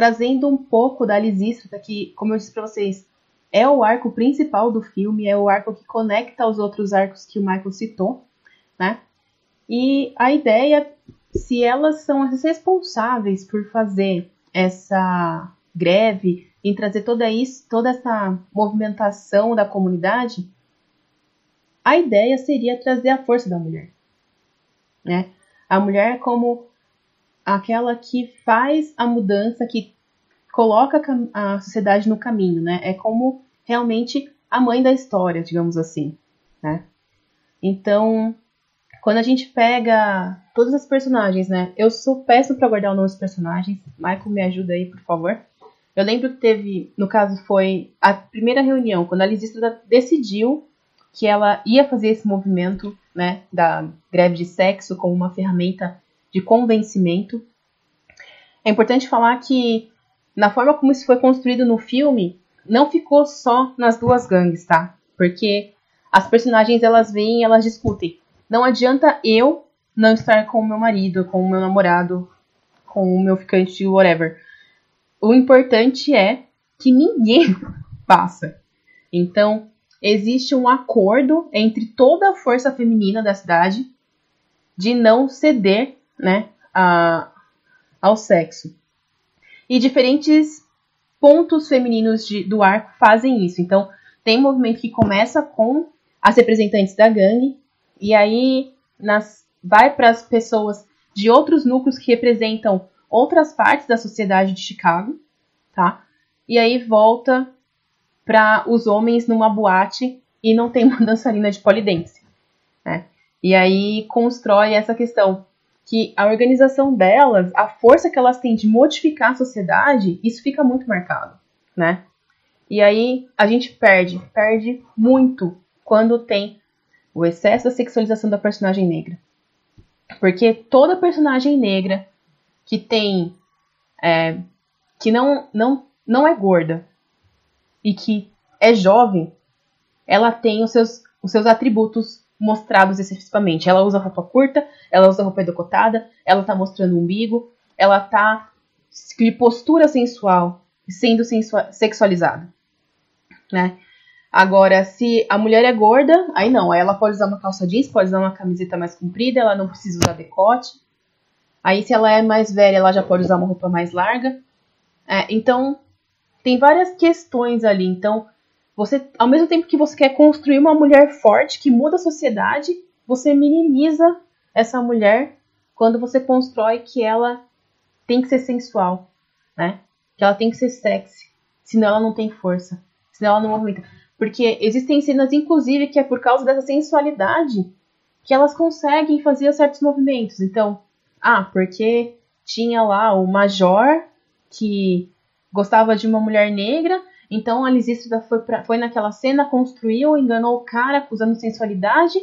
trazendo um pouco da Lisístrata, que, como eu disse para vocês, é o arco principal do filme, é o arco que conecta aos outros arcos que o Michael citou, né? E a ideia, se elas são as responsáveis por fazer essa greve, em trazer toda isso, toda essa movimentação da comunidade, a ideia seria trazer a força da mulher, né? A mulher como aquela que faz a mudança, que coloca a sociedade no caminho, né? É como realmente a mãe da história, digamos assim, né? Então, quando a gente pega todas as personagens, né? Eu sou péssimo para guardar o nome dos personagens. Michael, me ajuda aí, por favor. Eu lembro que teve, no caso, foi a primeira reunião, quando a Lisistra decidiu que ela ia fazer esse movimento, né, da greve de sexo como uma ferramenta de convencimento. É importante falar que, na forma como isso foi construído no filme, não ficou só nas duas gangues, tá? Porque as personagens elas vêm e elas discutem. Não adianta eu não estar com o meu marido, com o meu namorado, com o meu ficante, whatever. O importante é que ninguém passa. Então, existe um acordo entre toda a força feminina da cidade de não ceder né, a, ao sexo. E diferentes pontos femininos de, do arco fazem isso. Então, tem movimento que começa com as representantes da gangue, e aí nas, vai para as pessoas de outros núcleos que representam outras partes da sociedade de Chicago, tá? E aí volta para os homens numa boate e não tem uma dançarina de polidense, né? E aí constrói essa questão que a organização delas, a força que elas têm de modificar a sociedade, isso fica muito marcado, né? E aí a gente perde, perde muito quando tem o excesso da sexualização da personagem negra. Porque toda personagem negra que tem. É, que não, não, não é gorda e que é jovem, ela tem os seus, os seus atributos mostrados excessivamente. Ela usa roupa curta, ela usa roupa decotada, ela tá mostrando o umbigo, ela tá de postura sensual, sendo sexualizada, né? Agora, se a mulher é gorda, aí não, ela pode usar uma calça jeans, pode usar uma camiseta mais comprida, ela não precisa usar decote. Aí, se ela é mais velha, ela já pode usar uma roupa mais larga. É, então, tem várias questões ali. Então, você, ao mesmo tempo que você quer construir uma mulher forte que muda a sociedade, você minimiza essa mulher quando você constrói que ela tem que ser sensual, né? Que ela tem que ser sexy, senão ela não tem força, senão ela não movimenta. Porque existem cenas, inclusive, que é por causa dessa sensualidade que elas conseguem fazer certos movimentos. Então, ah, porque tinha lá o Major que gostava de uma mulher negra, então a Lisístrida foi, foi naquela cena, construiu, enganou o cara usando sensualidade.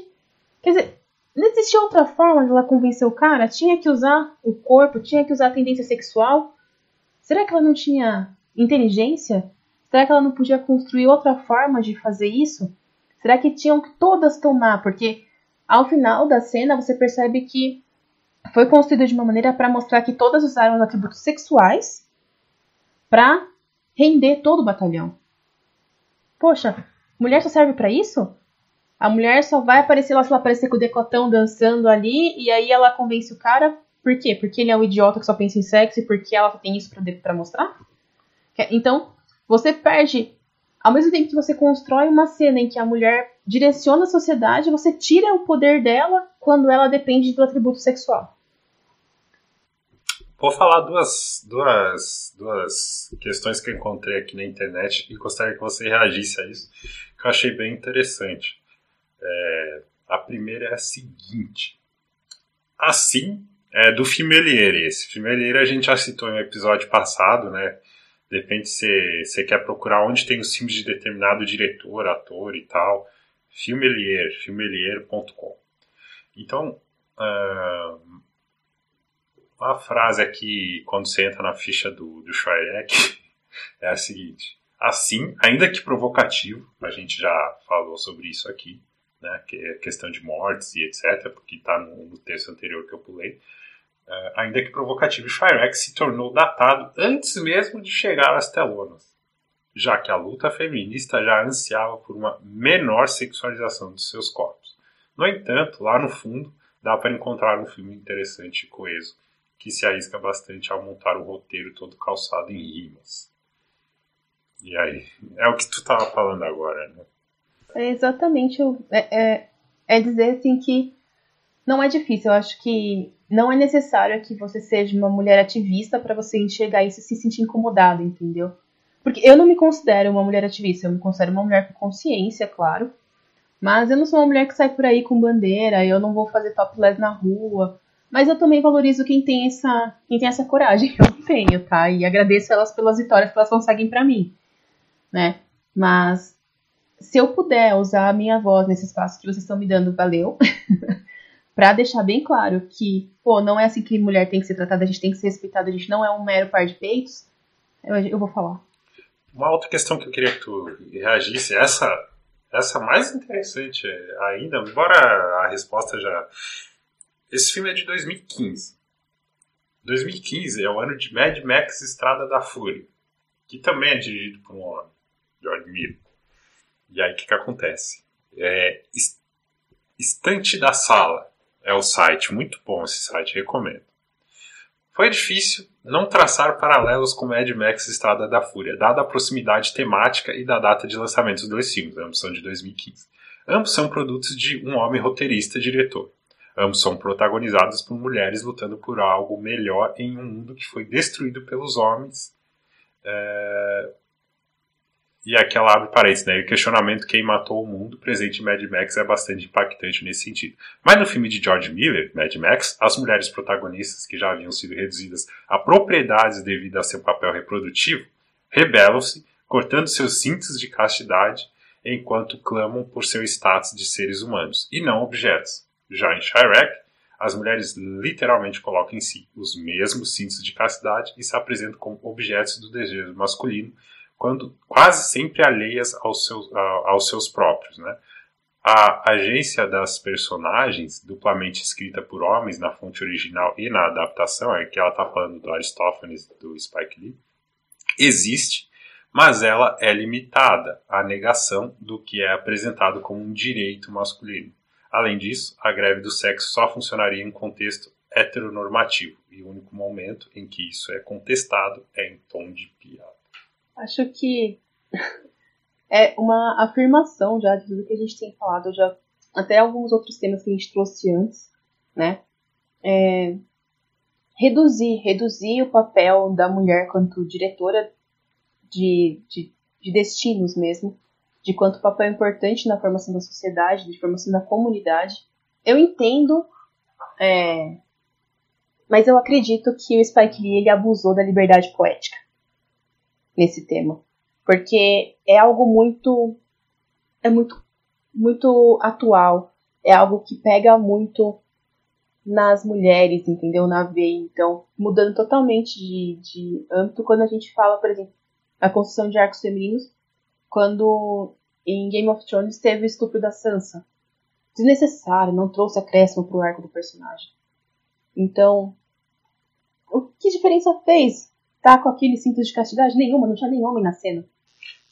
Quer dizer, não existia outra forma de ela convencer o cara? Tinha que usar o corpo, tinha que usar a tendência sexual? Será que ela não tinha inteligência? Será que ela não podia construir outra forma de fazer isso? Será que tinham que todas tomar? Porque ao final da cena você percebe que foi construído de uma maneira para mostrar que todas usaram os atributos sexuais para render todo o batalhão. Poxa, mulher só serve para isso? A mulher só vai aparecer lá se ela aparecer com o decotão dançando ali e aí ela convence o cara. Por quê? Porque ele é um idiota que só pensa em sexo e porque ela tem isso para mostrar? Então, você perde. Ao mesmo tempo que você constrói uma cena em que a mulher direciona a sociedade, você tira o poder dela quando ela depende do atributo sexual. Vou falar duas, duas, duas questões que eu encontrei aqui na internet e gostaria que você reagisse a isso, que eu achei bem interessante. É, a primeira é a seguinte. Assim, é do Fimeliere. Esse Fimeliere a gente já citou um episódio passado, né? Depende se você quer procurar onde tem os filmes de determinado diretor, ator e tal. Filmelier, filmelier.com. Então, uh, a frase aqui, quando você entra na ficha do, do Shrek, é a seguinte. Assim, ainda que provocativo, a gente já falou sobre isso aqui, né, que é questão de mortes e etc., porque está no, no texto anterior que eu pulei, Uh, ainda que provocativo, Shrek se tornou datado antes mesmo de chegar às telonas, já que a luta feminista já ansiava por uma menor sexualização de seus corpos. No entanto, lá no fundo, dá para encontrar um filme interessante e coeso, que se arrisca bastante ao montar o roteiro todo calçado em rimas. E aí? É o que tu estava falando agora, né? É exatamente. É, é, é dizer assim que não é difícil. Eu acho que não é necessário que você seja uma mulher ativista para você enxergar isso e se sentir incomodada, entendeu? Porque eu não me considero uma mulher ativista, eu me considero uma mulher com consciência, claro. Mas eu não sou uma mulher que sai por aí com bandeira, eu não vou fazer topless na rua. Mas eu também valorizo quem tem essa, quem tem essa coragem, eu tenho, tá? E agradeço elas pelas vitórias que elas conseguem para mim, né? Mas se eu puder usar a minha voz nesse espaço que vocês estão me dando, valeu. para deixar bem claro que, pô, não é assim que mulher tem que ser tratada, a gente tem que ser respeitada, a gente não é um mero par de peitos, eu, eu vou falar. Uma outra questão que eu queria que tu reagisse, essa, essa mais interessante ainda, embora a resposta já. Esse filme é de 2015. 2015 é o ano de Mad Max Estrada da Fúria, que também é dirigido por um homem, George Miller. E aí o que, que acontece? É, Estante da Sala é o site, muito bom esse site, recomendo. Foi difícil não traçar paralelos com Mad Max Estrada da Fúria, dada a proximidade temática e da data de lançamento dos dois filmes, ambos são de 2015. Ambos são produtos de um homem roteirista diretor. Ambos são protagonizados por mulheres lutando por algo melhor em um mundo que foi destruído pelos homens. É... E aqui ela abre parênteses, né? O questionamento quem matou o mundo presente em Mad Max é bastante impactante nesse sentido. Mas no filme de George Miller, Mad Max, as mulheres protagonistas que já haviam sido reduzidas a propriedades devido a seu papel reprodutivo, rebelam-se, cortando seus cintos de castidade enquanto clamam por seu status de seres humanos, e não objetos. Já em Chirac, as mulheres literalmente colocam em si os mesmos cintos de castidade e se apresentam como objetos do desejo masculino, quando quase sempre alheias aos seus, aos seus próprios. Né? A agência das personagens, duplamente escrita por homens na fonte original e na adaptação, é que ela está falando do Aristófanes do Spike Lee, existe, mas ela é limitada à negação do que é apresentado como um direito masculino. Além disso, a greve do sexo só funcionaria em contexto heteronormativo, e o único momento em que isso é contestado é em tom de piada. Acho que é uma afirmação já de tudo que a gente tem falado, já até alguns outros temas que a gente trouxe antes, né? É, reduzir, reduzir o papel da mulher quanto diretora de, de, de destinos mesmo, de quanto papel é importante na formação da sociedade, de formação da comunidade. Eu entendo, é, mas eu acredito que o Spike Lee ele abusou da liberdade poética nesse tema, porque é algo muito é muito muito atual, é algo que pega muito nas mulheres, entendeu? Na veia, então mudando totalmente de, de âmbito quando a gente fala, por exemplo, a construção de arcos femininos, quando em Game of Thrones teve o estupro da Sansa. Desnecessário, não trouxe acréscimo pro arco do personagem. Então, o que diferença fez? Tá com aquele cinto de castidade? Nenhuma, não tinha nem homem na cena.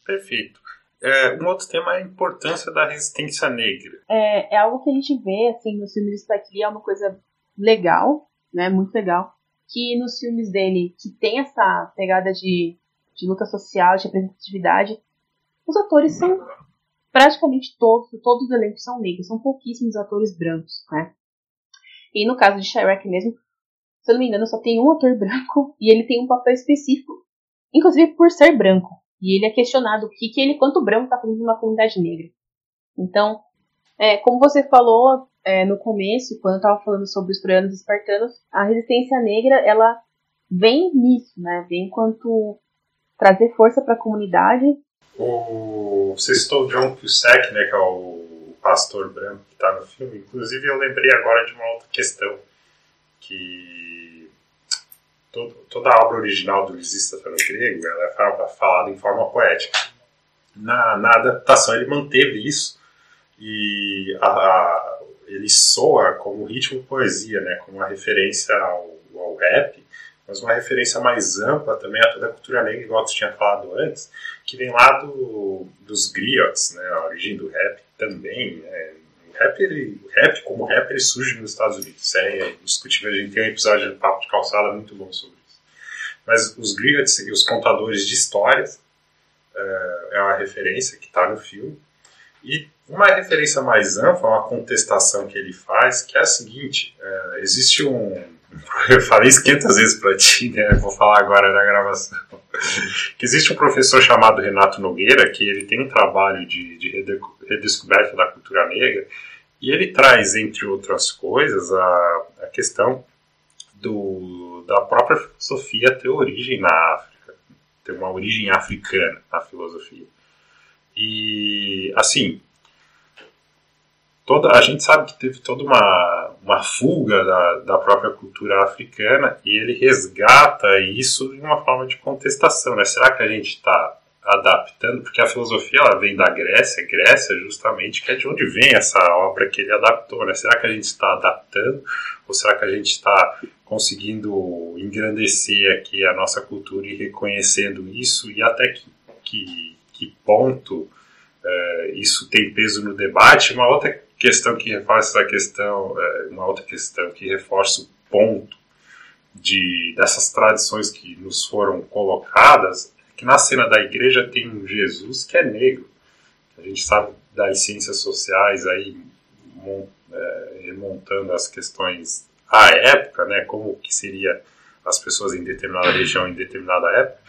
Perfeito. É, um outro tema é a importância da resistência negra. É, é algo que a gente vê, assim, nos filmes do Spike Lee, é uma coisa legal, né, muito legal, que nos filmes dele, que tem essa pegada de, de luta social, de representatividade, os atores são praticamente todos, todos os elencos são negros, são pouquíssimos atores brancos, né? E no caso de Shrek mesmo, se eu não me engano, só tem um ator branco e ele tem um papel específico, inclusive por ser branco. E ele é questionado o que, que ele, quanto branco, está fazendo numa comunidade negra. Então, é, como você falou é, no começo, quando eu estava falando sobre os troianos e espartanos, a resistência negra, ela vem nisso, né? Vem enquanto trazer força para a comunidade. O, você citou o John Cusack, né, que é o pastor branco que está no filme. Inclusive, eu lembrei agora de uma outra questão que todo, toda a obra original do Lisístrata grego ela é falada em forma poética. Na, na adaptação ele manteve isso e a, a, ele soa como ritmo poesia, né, como uma referência ao, ao rap, mas uma referência mais ampla também a toda a cultura negra, igual você tinha falado antes, que vem lá do, dos griots, né, a origem do rap também, né, rap, ele, o rap, como rap, ele surge nos Estados Unidos. Isso é indiscutível. A gente tem um episódio de Papo de Calçada muito bom sobre isso. Mas os griots e os contadores de histórias uh, é uma referência que está no filme. E uma referência mais ampla, uma contestação que ele faz, que é a seguinte: uh, existe um. Eu falei isso 500 vezes para ti, né? Vou falar agora na gravação. que existe um professor chamado Renato Nogueira, que ele tem um trabalho de, de redescoberta da cultura negra, e ele traz, entre outras coisas, a, a questão do, da própria filosofia ter origem na África, ter uma origem africana na filosofia. E, assim, toda, a gente sabe que teve toda uma, uma fuga da, da própria cultura africana e ele resgata isso de uma forma de contestação. Né? Será que a gente está adaptando? Porque a filosofia ela vem da Grécia, Grécia justamente que é de onde vem essa obra que ele adaptou. Né? Será que a gente está adaptando ou será que a gente está conseguindo engrandecer aqui a nossa cultura e reconhecendo isso e até que, que, que ponto uh, isso tem peso no debate? Uma outra questão que reforça essa questão, é, uma outra questão que reforça o ponto de dessas tradições que nos foram colocadas, que na cena da igreja tem um Jesus que é negro. A gente sabe das ciências sociais aí é, remontando as questões à época, né, como que seria as pessoas em determinada região em determinada época.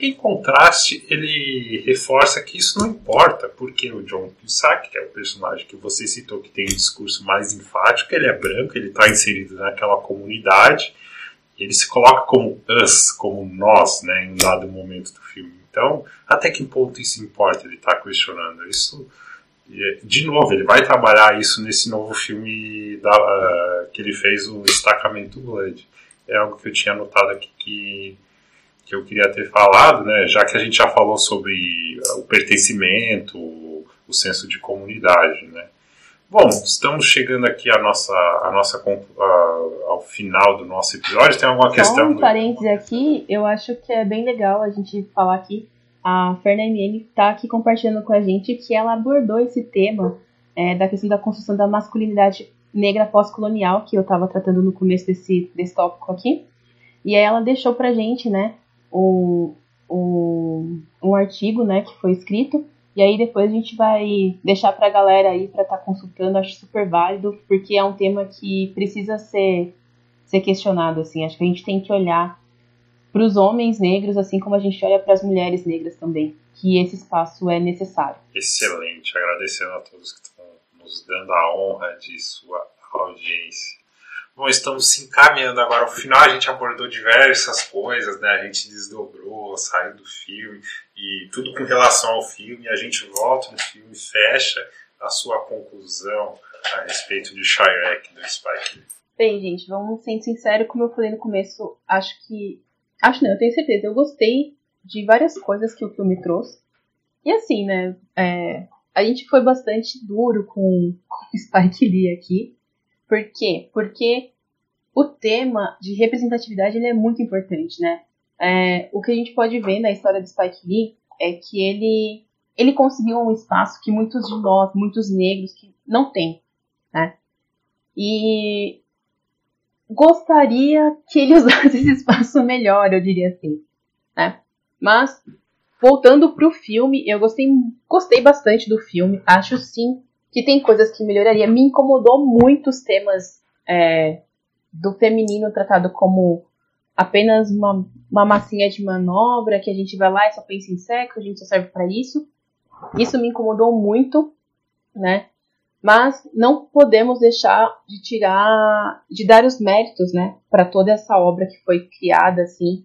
Em contraste, ele reforça que isso não importa, porque o John Cusack, que é o personagem que você citou que tem um discurso mais enfático, ele é branco, ele está inserido naquela comunidade, ele se coloca como us, como nós, né, em um dado momento do filme. Então, até que ponto isso importa? Ele está questionando isso. De novo, ele vai trabalhar isso nesse novo filme da, uh, que ele fez, o Destacamento Blood. É algo que eu tinha notado aqui que que eu queria ter falado, né, já que a gente já falou sobre o pertencimento, o senso de comunidade, né. Bom, estamos chegando aqui a nossa, a nossa, a, ao final do nosso episódio. Tem alguma Só questão? um parênteses aqui, eu acho que é bem legal a gente falar aqui. A Fernandine está aqui compartilhando com a gente que ela abordou esse tema é, da questão da construção da masculinidade negra pós-colonial, que eu estava tratando no começo desse, desse tópico aqui. E aí ela deixou pra gente, né, um, um, um artigo né, que foi escrito. E aí depois a gente vai deixar para a galera aí para estar tá consultando, acho super válido, porque é um tema que precisa ser, ser questionado, assim. Acho que a gente tem que olhar para os homens negros, assim como a gente olha para as mulheres negras também, que esse espaço é necessário. Excelente, agradecendo a todos que estão nos dando a honra de sua audiência. Bom, estamos se encaminhando agora ao final. A gente abordou diversas coisas, né? A gente desdobrou, saiu do filme e tudo com relação ao filme. A gente volta no filme, fecha a sua conclusão a respeito de Shrek do Spike Lee. Bem, gente, vamos ser sinceros, como eu falei no começo, acho que. Acho não, eu tenho certeza. Eu gostei de várias coisas que o filme trouxe. E assim, né? É, a gente foi bastante duro com, com Spike Lee aqui. Por quê? Porque o tema de representatividade ele é muito importante, né? É, o que a gente pode ver na história do Spike Lee é que ele, ele conseguiu um espaço que muitos de nós, muitos negros, que não tem, né? E gostaria que ele usasse esse espaço melhor, eu diria assim, né? Mas voltando pro filme, eu gostei, gostei bastante do filme. Acho sim que tem coisas que melhoraria. Me incomodou muito os temas é, do feminino tratado como apenas uma, uma massinha de manobra, que a gente vai lá e só pensa em sexo, a gente só serve para isso. Isso me incomodou muito, né? Mas não podemos deixar de tirar, de dar os méritos, né, para toda essa obra que foi criada, assim,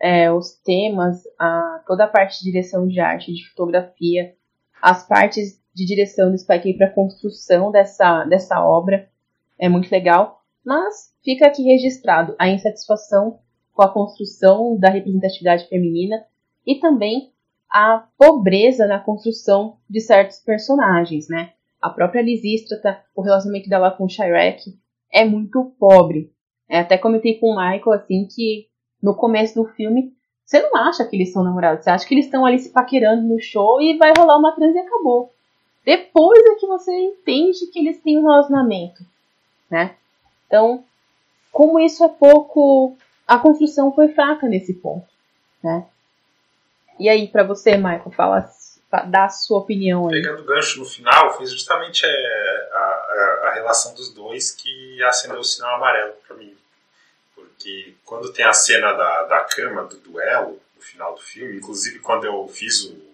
é, os temas, a, toda a parte de direção de arte, de fotografia, as partes de direção do Spike para a construção dessa, dessa obra. É muito legal. Mas fica aqui registrado a insatisfação com a construção da representatividade feminina e também a pobreza na construção de certos personagens, né? A própria Lisístrata, o relacionamento dela com o Shirek é muito pobre. É, até comentei com o Michael, assim, que no começo do filme você não acha que eles são namorados, você acha que eles estão ali se paquerando no show e vai rolar uma trans e acabou. Depois é que você entende que eles têm um relacionamento, né? Então, como isso é pouco, a construção foi fraca nesse ponto, né? E aí, para você, Michael, fala, dá a sua opinião aí. Pegando o gancho no final, foi justamente é, a, a, a, relação dos dois que acendeu o sinal amarelo para mim. Porque quando tem a cena da, da cama, do duelo, no final do filme, inclusive quando eu fiz o,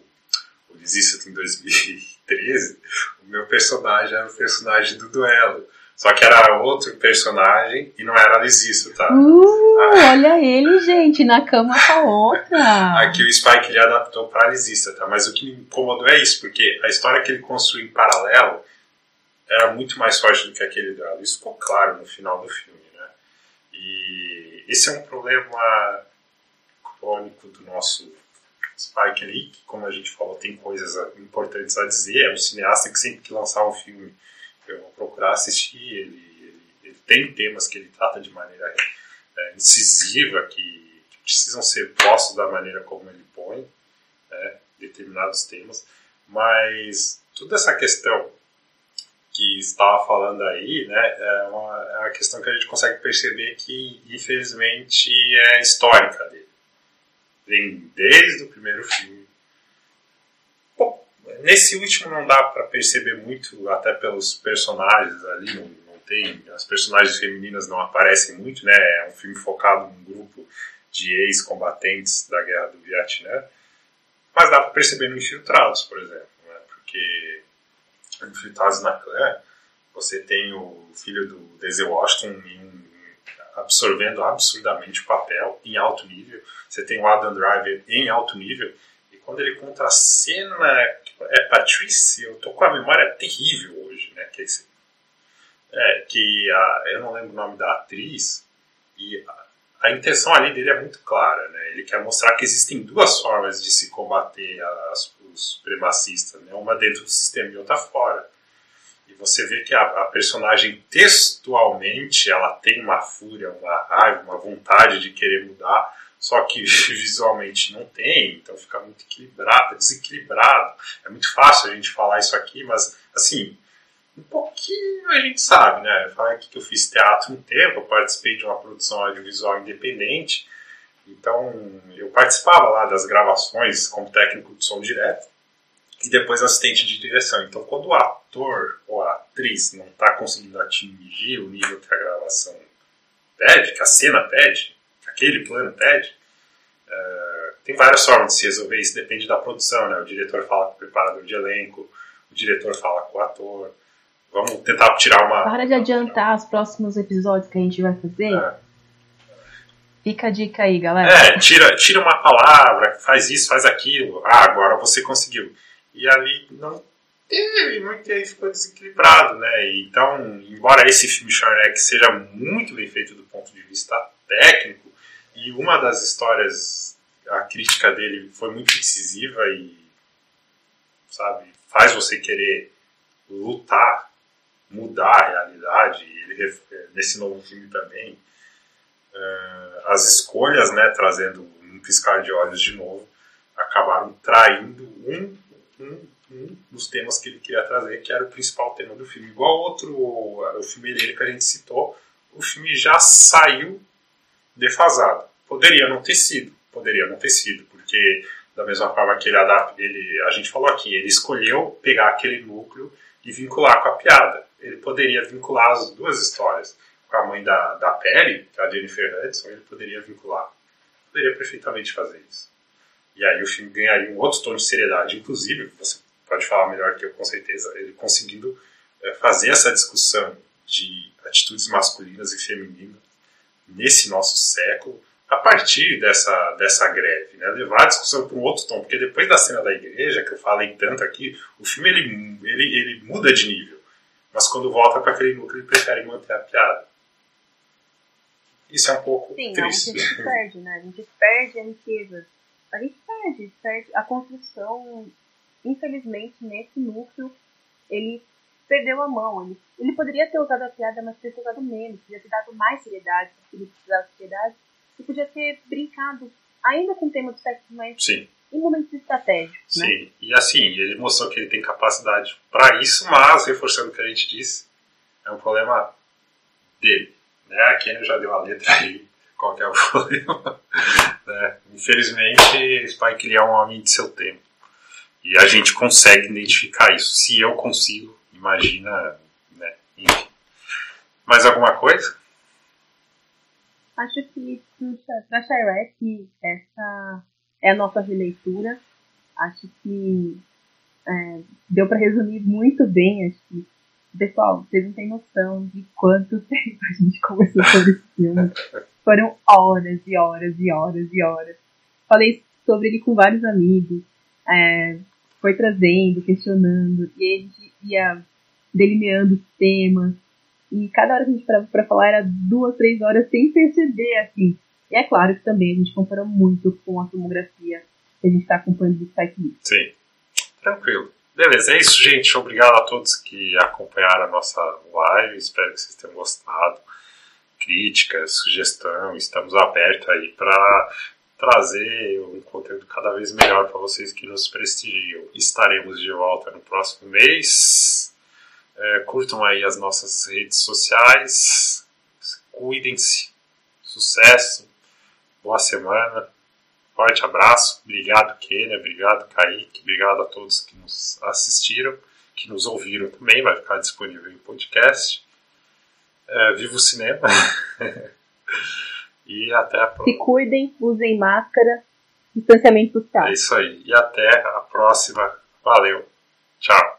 o Desista em 2000 13, o meu personagem era o personagem do duelo. Só que era outro personagem e não era Lisissa, tá? Uh, ah. olha ele, gente, na cama com a outra. Aqui o Spike já adaptou pra Lisissa, tá? Mas o que me incomodou é isso, porque a história que ele construiu em paralelo era muito mais forte do que aquele duelo. Isso ficou claro no final do filme, né? E esse é um problema crônico do nosso Spike que, como a gente falou, tem coisas importantes a dizer. É um cineasta que sempre que lançar um filme eu vou procurar assistir. Ele, ele, ele tem temas que ele trata de maneira é, incisiva, que, que, precisam ser postos da maneira como ele põe né, determinados temas. Mas toda essa questão que estava falando aí, né, é uma, é uma questão que a gente consegue perceber que, infelizmente, é histórica dele vem desde o primeiro filme. Bom, nesse último não dá para perceber muito, até pelos personagens ali, não, não, tem, as personagens femininas não aparecem muito, né? É um filme focado num grupo de ex-combatentes da guerra do Vietnã, mas dá para perceber no Infiltrados, por exemplo, né? porque Infiltrados na clã, você tem o filho do Denzel Washington em, absorvendo absurdamente o papel em alto nível, você tem o Adam Driver em alto nível, e quando ele conta a cena, é Patrice, eu tô com a memória terrível hoje, né, que é esse é, que a, eu não lembro o nome da atriz, e a, a, intenção ali dele é muito clara, né? Ele quer mostrar que existem duas formas de se combater as, os supremacistas, né? Uma dentro do sistema e outra fora. Você vê que a, a, personagem textualmente ela tem uma fúria, uma raiva, uma vontade de querer mudar, só que visualmente não tem, então fica muito equilibrado, desequilibrado. É muito fácil a gente falar isso aqui, mas assim, um pouquinho a gente sabe, né? Eu falei aqui que eu fiz teatro um tempo, eu participei de uma produção audiovisual independente, então eu participava lá das gravações como técnico de som direto e depois assistente de direção. Então quando o ator ou a atriz não está conseguindo atingir o nível que a gravação pede, que a cena pede, que aquele plano pede, uh, tem várias formas de se resolver isso, depende da produção, né? O diretor fala com o preparador de elenco, o diretor fala com o ator, Vamos tentar tirar uma. Para de adiantar os próximos episódios que a gente vai fazer. É. Fica a dica aí, galera. É, tira, tira uma palavra, faz isso, faz aquilo. Ah, agora você conseguiu. E ali não teve, muito aí ficou desequilibrado, né? Então, embora esse filme Shrek seja muito bem feito do ponto de vista técnico, e uma das histórias, a crítica dele foi muito decisiva e, sabe, faz você querer lutar mudar a realidade, ele, nesse novo filme também, uh, as escolhas, né, trazendo um piscar de olhos de novo, acabaram traindo um, um, um dos temas que ele queria trazer, que era o principal tema do filme. Igual outro, o filme dele que a gente citou, o filme já saiu defasado. Poderia não ter sido, poderia não ter sido, porque da mesma forma que ele adapta, ele, a gente falou aqui, ele escolheu pegar aquele núcleo e vincular com a piada ele poderia vincular as duas histórias. Com a mãe da, da Perry, é a Jennifer Hudson, ele poderia vincular. Poderia perfeitamente fazer isso. E aí o filme ganharia um outro tom de seriedade. Inclusive, você pode falar melhor que eu, com certeza, ele conseguindo é, fazer essa discussão de atitudes masculinas e femininas nesse nosso século a partir dessa, dessa greve, né? levar a discussão para um outro tom, porque depois da cena da igreja, que eu falei tanto aqui, o filme ele, ele, ele muda de nível. Mas quando volta para aquele núcleo, ele prefere manter a piada. Isso é um pouco Sim, triste. Sim, a gente perde, né? A gente perde a riqueza. A gente perde, perde a construção. Infelizmente, nesse núcleo, ele perdeu a mão. Ele, ele poderia ter usado a piada, mas ter usado menos. Podia ter dado mais seriedade, porque ele precisava de seriedade. E podia ter brincado ainda com o tema do sexo, mas Sim em momentos estratégicos. Né? Sim, e assim, ele mostrou que ele tem capacidade para isso, mas, reforçando o que a gente disse, é um problema dele. Né? A Kenny já deu a letra aí, qual é o problema. Né? Infelizmente, Spike Lee é um homem de seu tempo. E a gente consegue identificar isso. Se eu consigo, imagina, né? Enfim. Mais alguma coisa? Acho que para Shirek, essa é a nossa releitura. Acho que é, deu para resumir muito bem. Acho que, pessoal, vocês não têm noção de quanto tempo a gente conversou sobre esse filme. Foram horas e horas e horas e horas. Falei sobre ele com vários amigos. É, foi trazendo, questionando, e a gente ia delineando os temas. E cada hora que a gente parava para falar era duas, três horas sem perceber, assim. E é claro que também a gente compara muito com a filmografia que a gente está acompanhando do Lee. Sim, tranquilo. Beleza, é isso, gente. Obrigado a todos que acompanharam a nossa live. Espero que vocês tenham gostado. Críticas, sugestão, estamos abertos aí para trazer um conteúdo cada vez melhor para vocês que nos prestigiam. Estaremos de volta no próximo mês. É, curtam aí as nossas redes sociais. Cuidem-se. Sucesso boa semana, forte abraço, obrigado Kênia, obrigado Kaique, obrigado a todos que nos assistiram, que nos ouviram também, vai ficar disponível em podcast. É, viva o cinema! e até a próxima. Se cuidem, usem máscara, distanciamento social. É isso aí. E até a próxima. Valeu. Tchau.